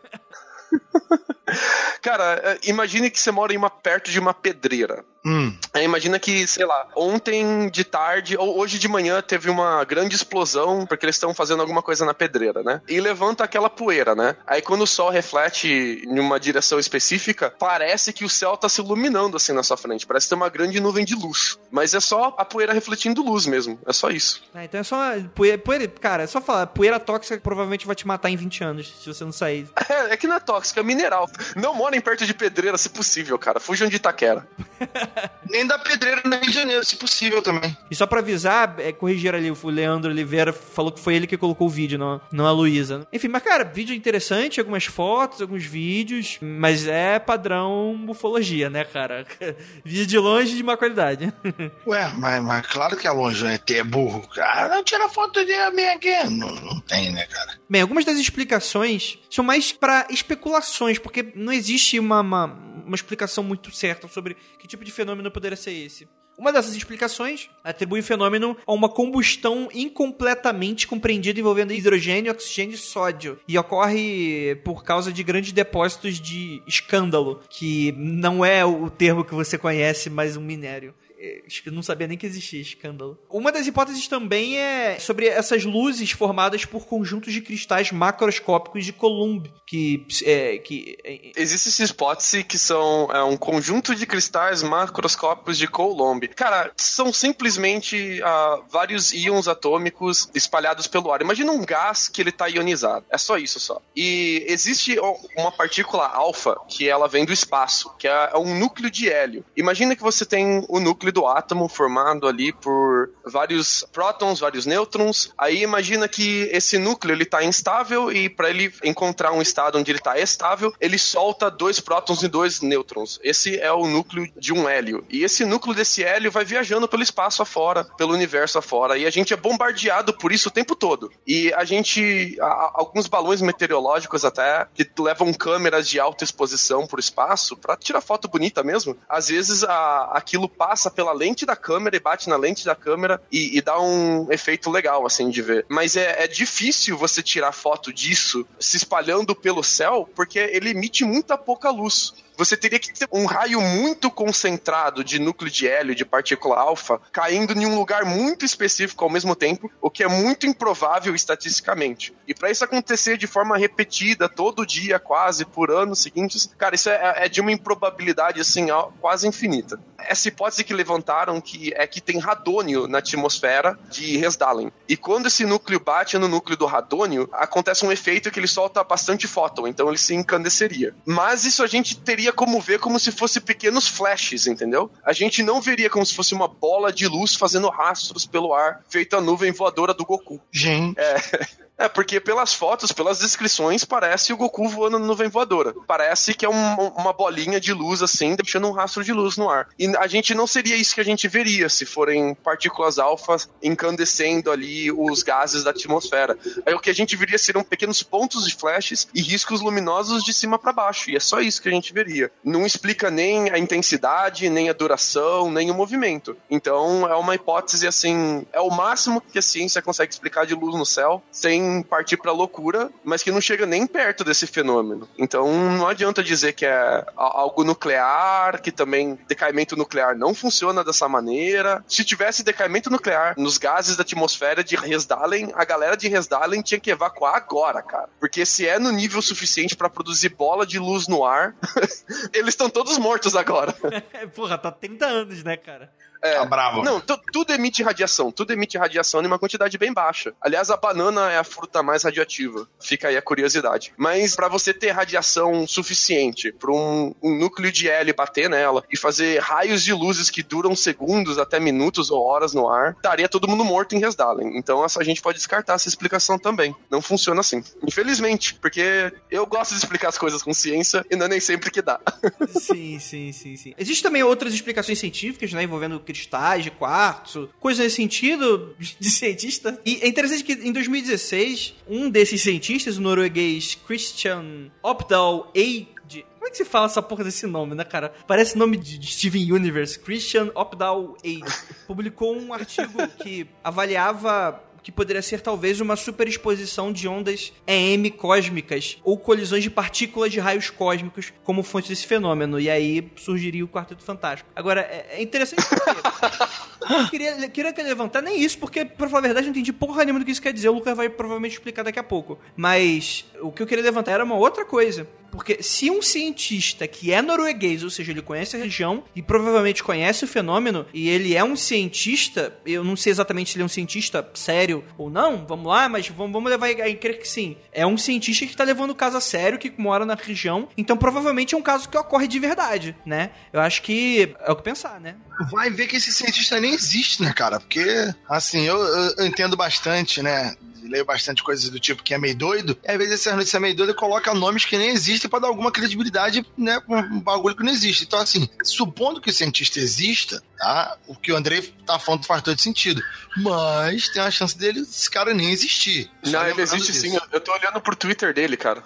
Cara, é, imagine que você mora em uma, perto de uma pedreira. Hum. Aí imagina que, sei lá, ontem de tarde ou hoje de manhã teve uma grande explosão porque eles estão fazendo alguma coisa na pedreira, né? E levanta aquela poeira, né? Aí quando o sol reflete em uma direção específica, parece que o céu tá se iluminando assim na sua frente. Parece ter uma grande nuvem de luz. Mas é só a poeira refletindo luz mesmo. É só isso. Ah, então é só. Poeira, poeira- cara, é só falar. Poeira tóxica provavelmente vai te matar em 20 anos se você não sair. [laughs] É, é que não é tóxico, é mineral. Não morem perto de pedreira se possível, cara. Fujam de Itaquera. [laughs] Nem da pedreira no Rio de Janeiro, se possível também. E só pra avisar, é, corrigir ali, o Leandro Oliveira falou que foi ele que colocou o vídeo, não, não a Luísa. Enfim, mas cara, vídeo interessante, algumas fotos, alguns vídeos, mas é padrão ufologia, né, cara? [laughs] vídeo de longe de má qualidade. [laughs] Ué, mas, mas claro que é longe, né? Ter burro. Cara, não tira foto de mim aqui. Não, não tem, né, cara? Bem, algumas das explicações são mais para especulações, porque não existe uma, uma, uma explicação muito certa sobre que tipo de fenômeno poderia ser esse. Uma dessas explicações atribui o fenômeno a uma combustão incompletamente compreendida envolvendo hidrogênio, oxigênio e sódio. E ocorre por causa de grandes depósitos de escândalo, que não é o termo que você conhece, mas um minério. É, não sabia nem que existia escândalo. Uma das hipóteses também é sobre essas luzes formadas por conjuntos de cristais macroscópicos de Coulomb, que, é, que é, existe essa hipótese que são é, um conjunto de cristais macroscópicos de Coulomb. Cara, são simplesmente uh, vários íons atômicos espalhados pelo ar. Imagina um gás que ele está ionizado. É só isso só. E existe uma partícula alfa que ela vem do espaço, que é um núcleo de hélio. Imagina que você tem o núcleo do átomo formado ali por vários prótons, vários nêutrons. Aí imagina que esse núcleo ele está instável e para ele encontrar um estado onde ele está estável, ele solta dois prótons e dois nêutrons. Esse é o núcleo de um hélio. E esse núcleo desse hélio vai viajando pelo espaço afora, pelo universo afora. E a gente é bombardeado por isso o tempo todo. E a gente. alguns balões meteorológicos até, que levam câmeras de alta exposição o espaço, para tirar foto bonita mesmo. Às vezes a, aquilo passa pela lente da câmera e bate na lente da câmera e, e dá um efeito legal, assim, de ver. Mas é, é difícil você tirar foto disso se espalhando pelo céu, porque ele emite muita pouca luz você teria que ter um raio muito concentrado de núcleo de hélio, de partícula alfa, caindo em um lugar muito específico ao mesmo tempo, o que é muito improvável estatisticamente. E para isso acontecer de forma repetida, todo dia, quase, por anos seguintes, cara, isso é, é de uma improbabilidade, assim, quase infinita. Essa hipótese que levantaram que é que tem radônio na atmosfera de Resdalen. E quando esse núcleo bate no núcleo do radônio, acontece um efeito que ele solta bastante fóton, então ele se incandesceria. Mas isso a gente teria teria como ver como se fosse pequenos flashes, entendeu? A gente não veria como se fosse uma bola de luz fazendo rastros pelo ar, feita a nuvem voadora do Goku. Gente. É. É, porque pelas fotos, pelas descrições, parece o Goku voando na nuvem voadora. Parece que é um, uma bolinha de luz, assim, deixando um rastro de luz no ar. E a gente não seria isso que a gente veria se forem partículas alfas incandescendo ali os gases da atmosfera. Aí o que a gente veria seriam pequenos pontos de flashes e riscos luminosos de cima para baixo. E é só isso que a gente veria. Não explica nem a intensidade, nem a duração, nem o movimento. Então é uma hipótese, assim, é o máximo que a ciência consegue explicar de luz no céu, sem partir pra loucura, mas que não chega nem perto desse fenômeno. Então não adianta dizer que é algo nuclear, que também decaimento nuclear não funciona dessa maneira. Se tivesse decaimento nuclear nos gases da atmosfera de Resdalen, a galera de Resdalen tinha que evacuar agora, cara. Porque se é no nível suficiente para produzir bola de luz no ar, [laughs] eles estão todos mortos agora. [laughs] Porra, tá 30 anos, né, cara? É, tá bravo. Não, tudo emite radiação. Tudo emite radiação em uma quantidade bem baixa. Aliás, a banana é a fruta mais radioativa. Fica aí a curiosidade. Mas para você ter radiação suficiente para um, um, núcleo de hélio bater nela e fazer raios de luzes que duram segundos até minutos ou horas no ar, estaria todo mundo morto em Resdalen. Então essa, a gente pode descartar essa explicação também. Não funciona assim. Infelizmente, porque eu gosto de explicar as coisas com ciência e não é nem sempre que dá. [laughs] sim, sim, sim, sim. Existem também outras explicações científicas, né, envolvendo cristais de quartzo, coisa nesse sentido [laughs] de cientista. E é interessante que em 2016, um desses cientistas, o norueguês Christian Opdal Eid, como é que se fala essa porra desse nome, né, cara? Parece nome de Steven Universe. Christian Opdal Eid publicou um artigo [laughs] que avaliava que poderia ser talvez uma superexposição de ondas EM cósmicas ou colisões de partículas de raios cósmicos como fonte desse fenômeno. E aí surgiria o Quarteto Fantástico. Agora, é, é interessante porque [laughs] eu queria, queria levantar nem isso, porque, pra falar a verdade, eu não entendi porra nenhuma do que isso quer dizer. O Lucas vai provavelmente explicar daqui a pouco. Mas o que eu queria levantar era uma outra coisa. Porque se um cientista que é norueguês, ou seja, ele conhece a região e provavelmente conhece o fenômeno, e ele é um cientista, eu não sei exatamente se ele é um cientista sério ou não, vamos lá, mas vamos, levar a crer que sim. É um cientista que tá levando o caso a sério, que mora na região, então provavelmente é um caso que ocorre de verdade, né? Eu acho que é o que pensar, né? Vai ver que esse cientista nem existe, né, cara? Porque, assim, eu, eu entendo bastante, né? leio bastante coisas do tipo que é meio doido, e às vezes essa notícia é meio doida coloca nomes que nem existem para dar alguma credibilidade, né, um bagulho que não existe. Então, assim, supondo que o cientista exista, tá? O que o Andrei tá falando faz todo sentido. Mas tem a chance dele, esse cara nem existir. Só não, ele existe disso. sim. Eu tô olhando pro Twitter dele, cara.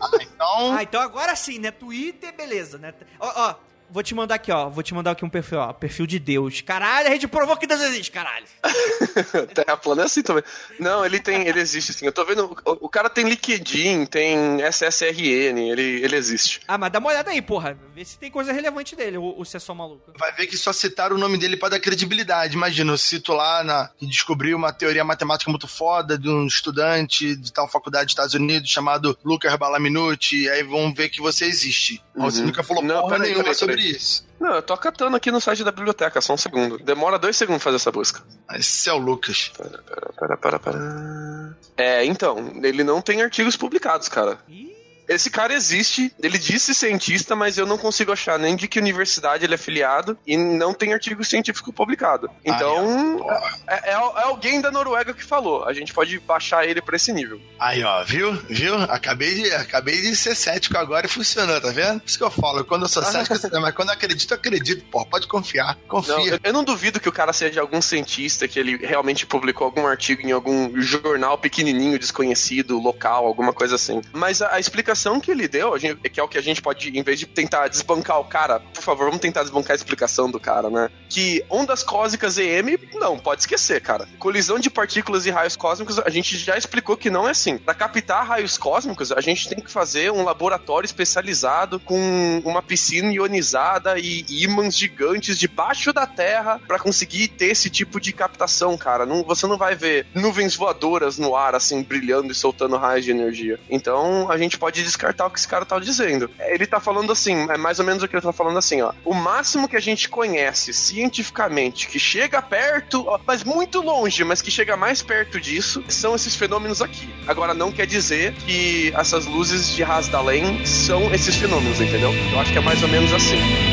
Ah, então. Ah, então agora sim, né? Twitter, beleza, né? Ó, ó, Vou te mandar aqui, ó. Vou te mandar aqui um perfil, ó. Perfil de Deus. Caralho, a gente provou que Deus existe, caralho. [laughs] Terra plana é assim também. Não, ele tem, ele existe sim. Eu tô vendo. O, o, cara tem LinkedIn, tem SSRN, ele, ele existe. Ah, mas dá uma olhada aí, porra. Vê se tem coisa relevante dele, se é só maluco. Vai ver que só citaram o nome dele pra dar credibilidade. Imagina, eu cito lá na, que descobriu uma teoria matemática muito foda de um estudante de tal faculdade dos Estados Unidos chamado Lucas Balaminuti. Aí vão ver que você existe. Uhum. Você nunca falou Não, porra nenhuma peraí, sobre isso. Não, eu tô acatando aqui no site da biblioteca, só um segundo. Demora dois segundos fazer essa busca. Esse é o Lucas. Pera, pera, pera, pera, pera. É, então, ele não tem artigos publicados, cara. Ih? Esse cara existe, ele disse cientista, mas eu não consigo achar nem de que universidade ele é afiliado e não tem artigo científico publicado. Então, é, é, é, alguém da Noruega que falou. A gente pode baixar ele pra esse nível. Aí, ó, viu? Viu? Acabei de, acabei de ser cético agora e funcionou, tá vendo? Por isso que eu falo, quando eu sou cético, [laughs] mas quando eu acredito, eu acredito, pô. Pode confiar, confia. Não, eu, eu não duvido que o cara seja algum cientista, que ele realmente publicou algum artigo em algum jornal pequenininho, desconhecido, local, alguma coisa assim. Mas a, a explicação explicação que ele deu, que é o que a gente pode, em vez de tentar desbancar o cara, por favor, vamos tentar desbancar a explicação do cara, né? Que ondas cósmicas EM, não, pode esquecer, cara. Colisão de partículas e raios cósmicos, a gente já explicou que não é assim. Para captar raios cósmicos, a gente tem que fazer um laboratório especializado com uma piscina ionizada e ímãs gigantes debaixo da Terra para conseguir ter esse tipo de captação, cara. Não, você não vai ver nuvens voadoras no ar, assim, brilhando e soltando raios de energia. Então, a gente pode descartar o que esse cara tá dizendo. Ele tá falando assim, é mais ou menos o que ele tá falando assim, ó. O máximo que a gente conhece cientificamente, que chega perto, ó, mas muito longe, mas que chega mais perto disso, são esses fenômenos aqui. Agora, não quer dizer que essas luzes de Hasdalen são esses fenômenos, entendeu? Eu acho que é mais ou menos assim.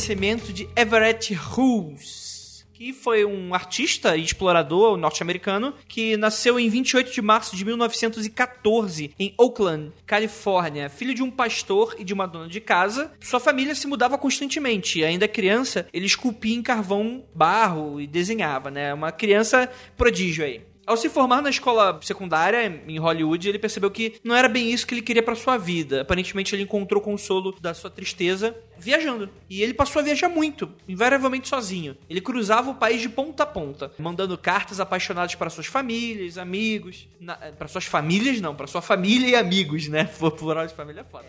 Desaparecimento de Everett Hughes, que foi um artista e explorador norte-americano que nasceu em 28 de março de 1914 em Oakland, Califórnia. Filho de um pastor e de uma dona de casa, sua família se mudava constantemente. Ainda criança, ele esculpia em carvão barro e desenhava, né? Uma criança prodígio aí. Ao se formar na escola secundária em Hollywood, ele percebeu que não era bem isso que ele queria para sua vida. Aparentemente, ele encontrou consolo da sua tristeza viajando. E ele passou a viajar muito, invariavelmente sozinho. Ele cruzava o país de ponta a ponta, mandando cartas apaixonadas para suas famílias, amigos. Eh, para suas famílias, não, para sua família e amigos, né? [laughs] Plural de família é foda.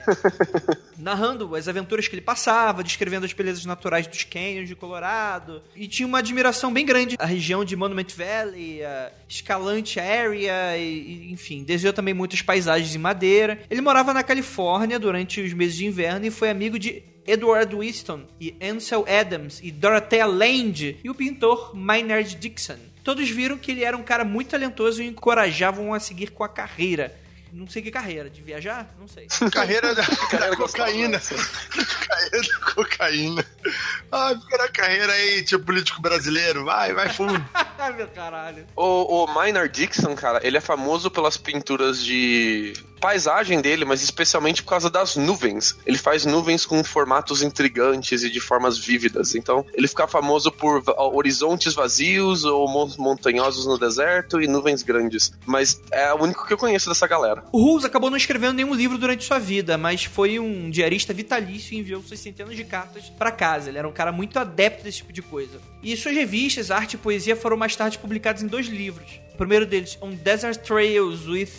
[laughs] Narrando as aventuras que ele passava, descrevendo as belezas naturais dos canyons de Colorado. E tinha uma admiração bem grande a região de Monument Valley, a Escalante Area, e, enfim, desenhou também muitas paisagens em madeira. Ele morava na Califórnia durante os meses de inverno e foi amigo de Edward Winston e Ansel Adams e Dorothea Land e o pintor Maynard Dixon. Todos viram que ele era um cara muito talentoso e encorajavam a seguir com a carreira. Não sei que carreira, de viajar? Não sei. [laughs] Carreira da, [laughs] carreira cocaína. [laughs] carreira da cocaína. Ah, fica na carreira aí, tipo político brasileiro. Vai, vai fundo. Meu caralho. O, o Maynard Dixon, cara, ele é famoso pelas pinturas de paisagem dele, mas especialmente por causa das nuvens. Ele faz nuvens com formatos intrigantes e de formas vívidas. Então, ele fica famoso por horizontes vazios ou montanhosos no deserto e nuvens grandes. Mas é o único que eu conheço dessa galera. O Rules acabou não escrevendo nenhum livro durante sua vida, mas foi um diarista vitalício e enviou suas centenas de cartas para casa. Ele era um cara muito adepto desse tipo de coisa. E suas revistas, arte e poesia foram mais tarde publicadas em dois livros. O primeiro deles, On Desert Trails with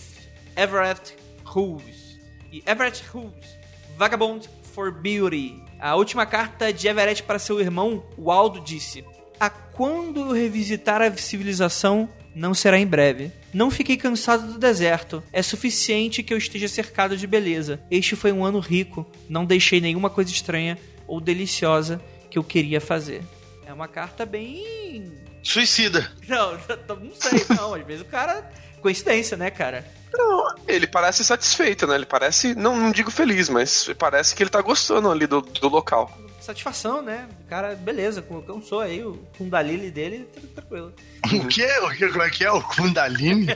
Everett Rules. E Everett Rules, Vagabond for Beauty. A última carta de Everett para seu irmão, Waldo, disse: A quando eu revisitar a civilização, não será em breve. Não fiquei cansado do deserto. É suficiente que eu esteja cercado de beleza. Este foi um ano rico. Não deixei nenhuma coisa estranha ou deliciosa que eu queria fazer. É uma carta bem. Suicida. Não, [laughs] não sei, não. Às vezes o cara. Coincidência, né, cara? Não, ele parece satisfeito, né? Ele parece, não, não digo feliz, mas parece que ele tá gostando ali do, do local. Satisfação, né? O cara, beleza, cansou aí o Kundalini dele, tranquilo. O quê? O que? Como é que é? O Kundalini?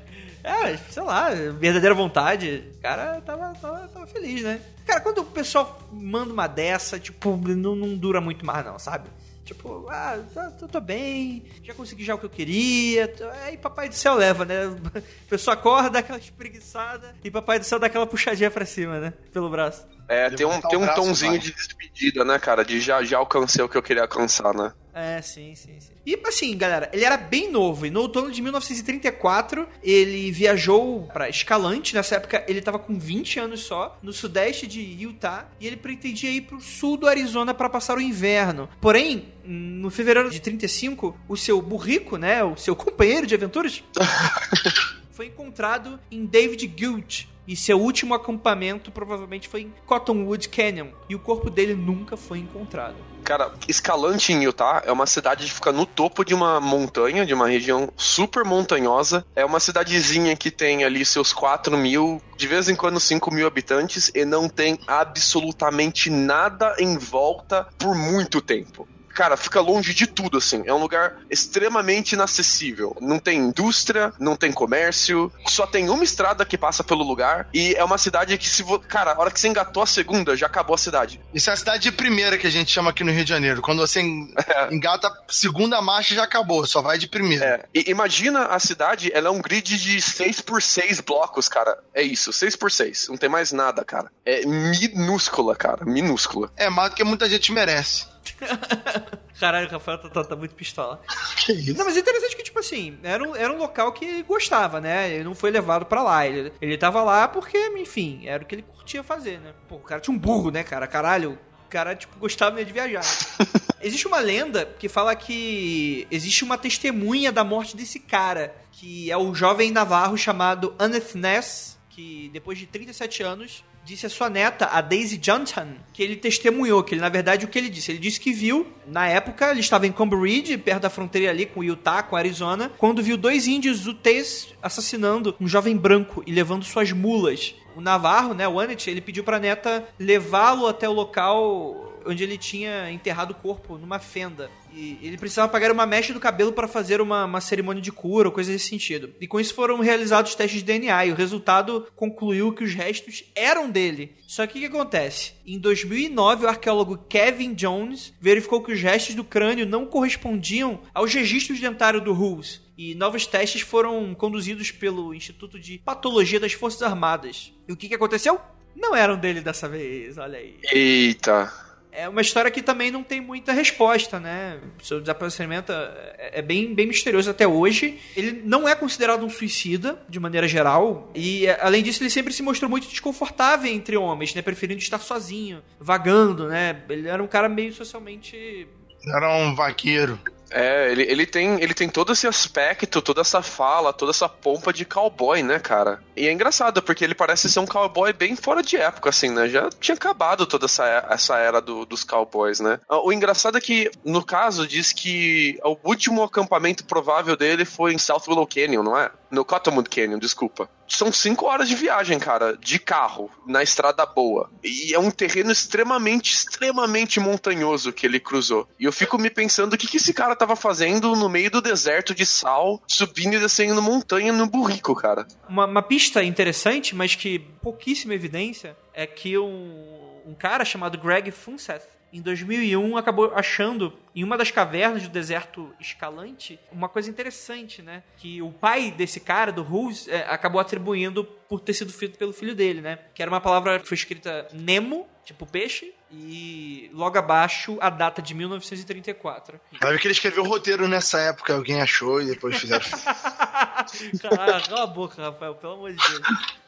[laughs] é, sei lá, verdadeira vontade. O cara tava, tava, tava feliz, né? Cara, quando o pessoal manda uma dessa, tipo, não, não dura muito mais, não, sabe? Tipo, ah, tô, tô, bem, já consegui já o que eu queria. Aí papai do céu leva, né? [laughs] A pessoa acorda, dá aquela espreguiçada e papai do céu dá aquela puxadinha pra cima, né? Pelo braço. É, tem um, tem um tonzinho de despedida, né, cara? De já, já alcancei o que eu queria alcançar, né? É, sim, sim, sim. E assim, galera, ele era bem novo. E no outono de 1934, ele viajou para Escalante. Nessa época, ele tava com 20 anos só, no sudeste de Utah. E ele pretendia ir pro sul do Arizona para passar o inverno. Porém, no fevereiro de 35, o seu burrico, né? O seu [laughs] companheiro de aventuras. [laughs] foi encontrado em David Gulch, e seu último acampamento provavelmente foi em Cottonwood Canyon. E o corpo dele nunca foi encontrado. Cara, Escalante em Utah é uma cidade que fica no topo de uma montanha, de uma região super montanhosa. É uma cidadezinha que tem ali seus 4 mil, de vez em quando 5 mil habitantes, e não tem absolutamente nada em volta por muito tempo cara, fica longe de tudo, assim. É um lugar extremamente inacessível. Não tem indústria, não tem comércio, só tem uma estrada que passa pelo lugar e é uma cidade que se vo... cara, a hora que você engatou a segunda, já acabou a cidade. Isso é a cidade de primeira que a gente chama aqui no Rio de Janeiro. Quando você [laughs] engata a segunda marcha, já acabou, só vai de primeira. É. E imagina a cidade, ela é um grid de 6 por 6 blocos, cara. É isso, 6 por 6 Não tem mais nada, cara. É minúscula, cara, minúscula. É mais do que muita gente merece. [laughs] Caralho, o Rafael tá, tá, tá, muito pistola. Que isso? Não, mas é interessante que, tipo assim, era um, era um local que gostava, né? Ele não foi levado para lá. Ele, ele tava lá porque, enfim, era o que ele curtia fazer, né? Pô, o cara tinha um burro, né, cara? Caralho, o cara, tipo, gostava de viajar. [laughs] existe uma lenda que fala que existe uma testemunha da morte desse cara, que é o jovem navarro chamado Anneth Ness, que depois de 37 anos disse a sua neta, a Daisy Johnson, que ele testemunhou, que ele, na verdade, o que ele disse? Ele disse que viu, na época, ele estava em Cambridge, perto da fronteira ali com Utah, com Arizona, quando viu dois índios Utes assassinando um jovem branco e levando suas mulas. O Navarro, né, o Annette, ele pediu pra neta levá-lo até o local onde ele tinha enterrado o corpo numa fenda. E ele precisava pagar uma mecha do cabelo para fazer uma, uma cerimônia de cura ou coisa desse sentido. E com isso foram realizados testes de DNA e o resultado concluiu que os restos eram dele. Só que o que acontece? Em 2009, o arqueólogo Kevin Jones verificou que os restos do crânio não correspondiam aos registros dentários do Hulse. E novos testes foram conduzidos pelo Instituto de Patologia das Forças Armadas. E o que, que aconteceu? Não eram dele dessa vez, olha aí. Eita é uma história que também não tem muita resposta, né? O seu desaparecimento é, é bem, bem misterioso até hoje. Ele não é considerado um suicida, de maneira geral, e além disso, ele sempre se mostrou muito desconfortável entre homens, né? Preferindo estar sozinho, vagando, né? Ele era um cara meio socialmente. Era um vaqueiro. É, ele, ele, tem, ele tem todo esse aspecto, toda essa fala, toda essa pompa de cowboy, né, cara? E é engraçado, porque ele parece ser um cowboy bem fora de época, assim, né? Já tinha acabado toda essa, essa era do, dos cowboys, né? Ah, o engraçado é que, no caso, diz que o último acampamento provável dele foi em South Willow Canyon, não é? No Cottonwood Canyon, desculpa. São cinco horas de viagem, cara, de carro, na estrada boa. E é um terreno extremamente, extremamente montanhoso que ele cruzou. E eu fico me pensando o que, que esse cara tava fazendo no meio do deserto de sal, subindo e descendo montanha no burrico, cara. Uma, uma pista interessante, mas que pouquíssima evidência, é que um, um cara chamado Greg Funseth, em 2001 acabou achando em uma das cavernas do deserto escalante uma coisa interessante, né? Que o pai desse cara, do Hulse, é, acabou atribuindo por ter sido feito pelo filho dele, né? Que era uma palavra que foi escrita Nemo, tipo peixe, e logo abaixo a data de 1934. Vai ver que ele escreveu o roteiro nessa época, alguém achou e depois fizeram. [laughs] Cala a boca, Rafael, pelo amor de Deus.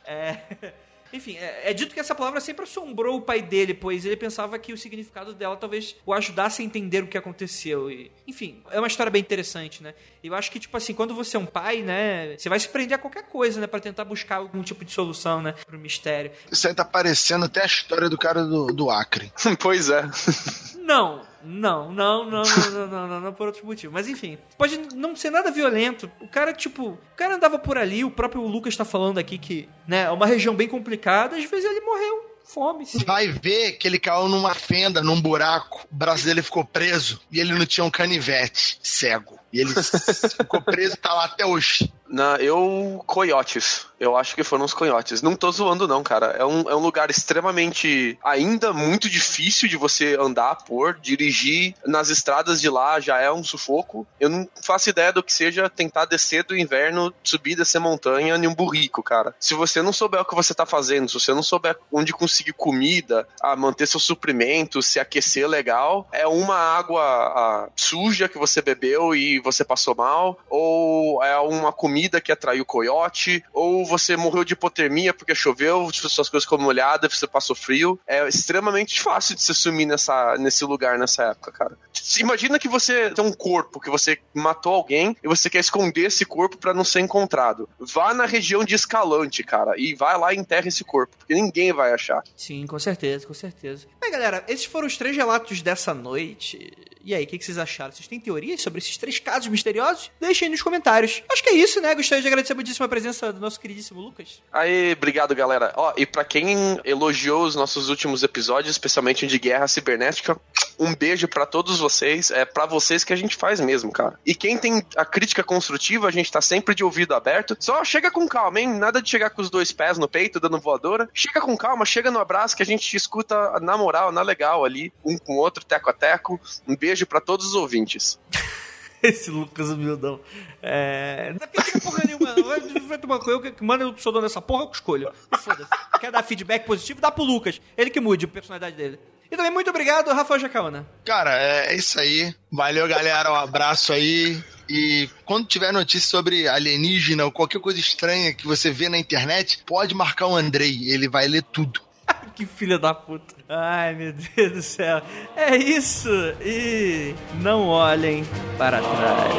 É. Enfim, é, é, dito que essa palavra sempre assombrou o pai dele, pois ele pensava que o significado dela talvez o ajudasse a entender o que aconteceu. E, enfim, é uma história bem interessante, né? Eu acho que, tipo assim, quando você é um pai, né, você vai se prender a qualquer coisa, né, para tentar buscar algum tipo de solução, né, pro mistério. Isso aí tá parecendo até a história do cara do, do Acre. [laughs] pois é. Não, não, não, não, não, não, não, não, por outro motivo. Mas enfim, pode não ser nada violento. O cara, tipo, o cara andava por ali, o próprio Lucas tá falando aqui que, né, é uma região bem complicada, às vezes ele morreu fome. Sim. Vai ver que ele caiu numa fenda, num buraco. O braço dele ficou preso e ele não tinha um canivete. Cego. E ele [laughs] ficou preso e tá lá até hoje. Na, eu, coiotes. Eu acho que foram os coiotes. Não tô zoando, não, cara. É um, é um lugar extremamente. ainda muito difícil de você andar por, dirigir nas estradas de lá já é um sufoco. Eu não faço ideia do que seja tentar descer do inverno, subir, descer montanha em um burrico, cara. Se você não souber o que você tá fazendo, se você não souber onde conseguir comida, a manter seu suprimento, se aquecer legal, é uma água a, suja que você bebeu e você passou mal, ou é uma comida que atraiu coiote, ou você morreu de hipotermia porque choveu, suas coisas ficou molhadas, você passou frio. É extremamente fácil de se sumir nessa, nesse lugar nessa época, cara. Imagina que você tem um corpo, que você matou alguém e você quer esconder esse corpo para não ser encontrado. Vá na região de Escalante, cara, e vai lá e enterra esse corpo, porque ninguém vai achar. Sim, com certeza, com certeza. Bem, galera, esses foram os três relatos dessa noite. E aí, o que, que, vocês acharam? Vocês têm teorias sobre esses três casos misteriosos? Deixem aí nos comentários. Acho que é isso, né? Gostaria de agradecer muitíssimo a presença do nosso queridíssimo Lucas. Aí, obrigado, galera. Ó, e para quem elogiou os nossos últimos episódios, especialmente de guerra cibernética, um beijo para todos vocês. É para vocês que a gente faz mesmo, cara. E quem tem a crítica construtiva, a gente tá sempre de ouvido aberto. Só chega com calma, hein? Nada de chegar com os dois pés no peito, dando voadora. Chega com calma, chega no abraço que a gente escuta na moral, na legal ali, um com o outro, teco a teco. Um beijo para todos os ouvintes. [laughs] [laughs] Esse Lucas humildão. É. Não tem porra nenhuma. Vai, vai tomar eu que manda o sou dono dessa porra, eu escolho. Foda-se. Quer dar feedback positivo? Dá pro Lucas. Ele que mude a personalidade dele. E também muito obrigado, Rafael Jacaona. Cara, é isso aí. Valeu, galera. Um abraço aí. E quando tiver notícia sobre alienígena ou qualquer coisa estranha que você vê na internet, pode marcar o Andrei. Ele vai ler tudo. Que filha da puta. Ai, meu Deus do céu. É isso. E não olhem para trás.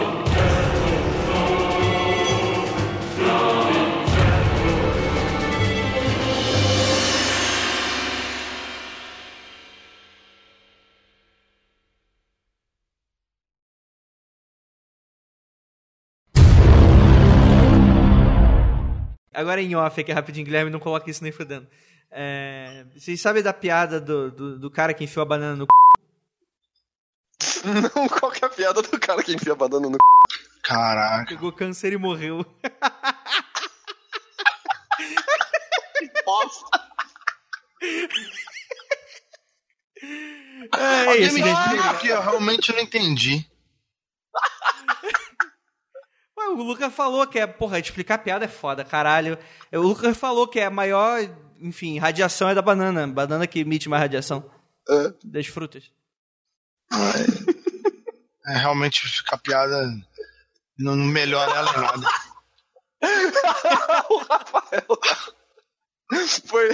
Agora em off aqui rapidinho, Guilherme, não coloque isso nem fudendo. É, vocês sabem da piada do, do, do, cara que enfiou a banana no c... [laughs] Não, qual que é a piada do cara que enfia a banana no c... Caraca. Pegou câncer e morreu. [laughs] Bosta. É, é isso, gente. Que eu realmente não entendi. Ué, o Lucas falou que é, porra, explicar piada é foda, caralho. O Lucas falou que é a maior, enfim, radiação é da banana. Banana que emite mais radiação. É. Das frutas. É, realmente ficar piada não melhora ela nada. [laughs] o Rafael. Foi.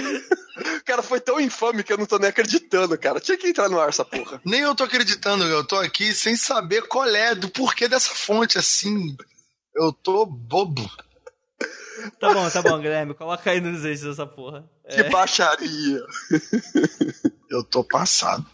Cara, foi tão infame que eu não tô nem acreditando, cara. Tinha que entrar no ar essa porra. Nem eu tô acreditando, eu tô aqui sem saber qual é, do porquê dessa fonte assim. Eu tô bobo. Tá bom, tá bom, Guilherme. Coloca aí nos eixos essa porra. Que baixaria. [laughs] Eu tô passado.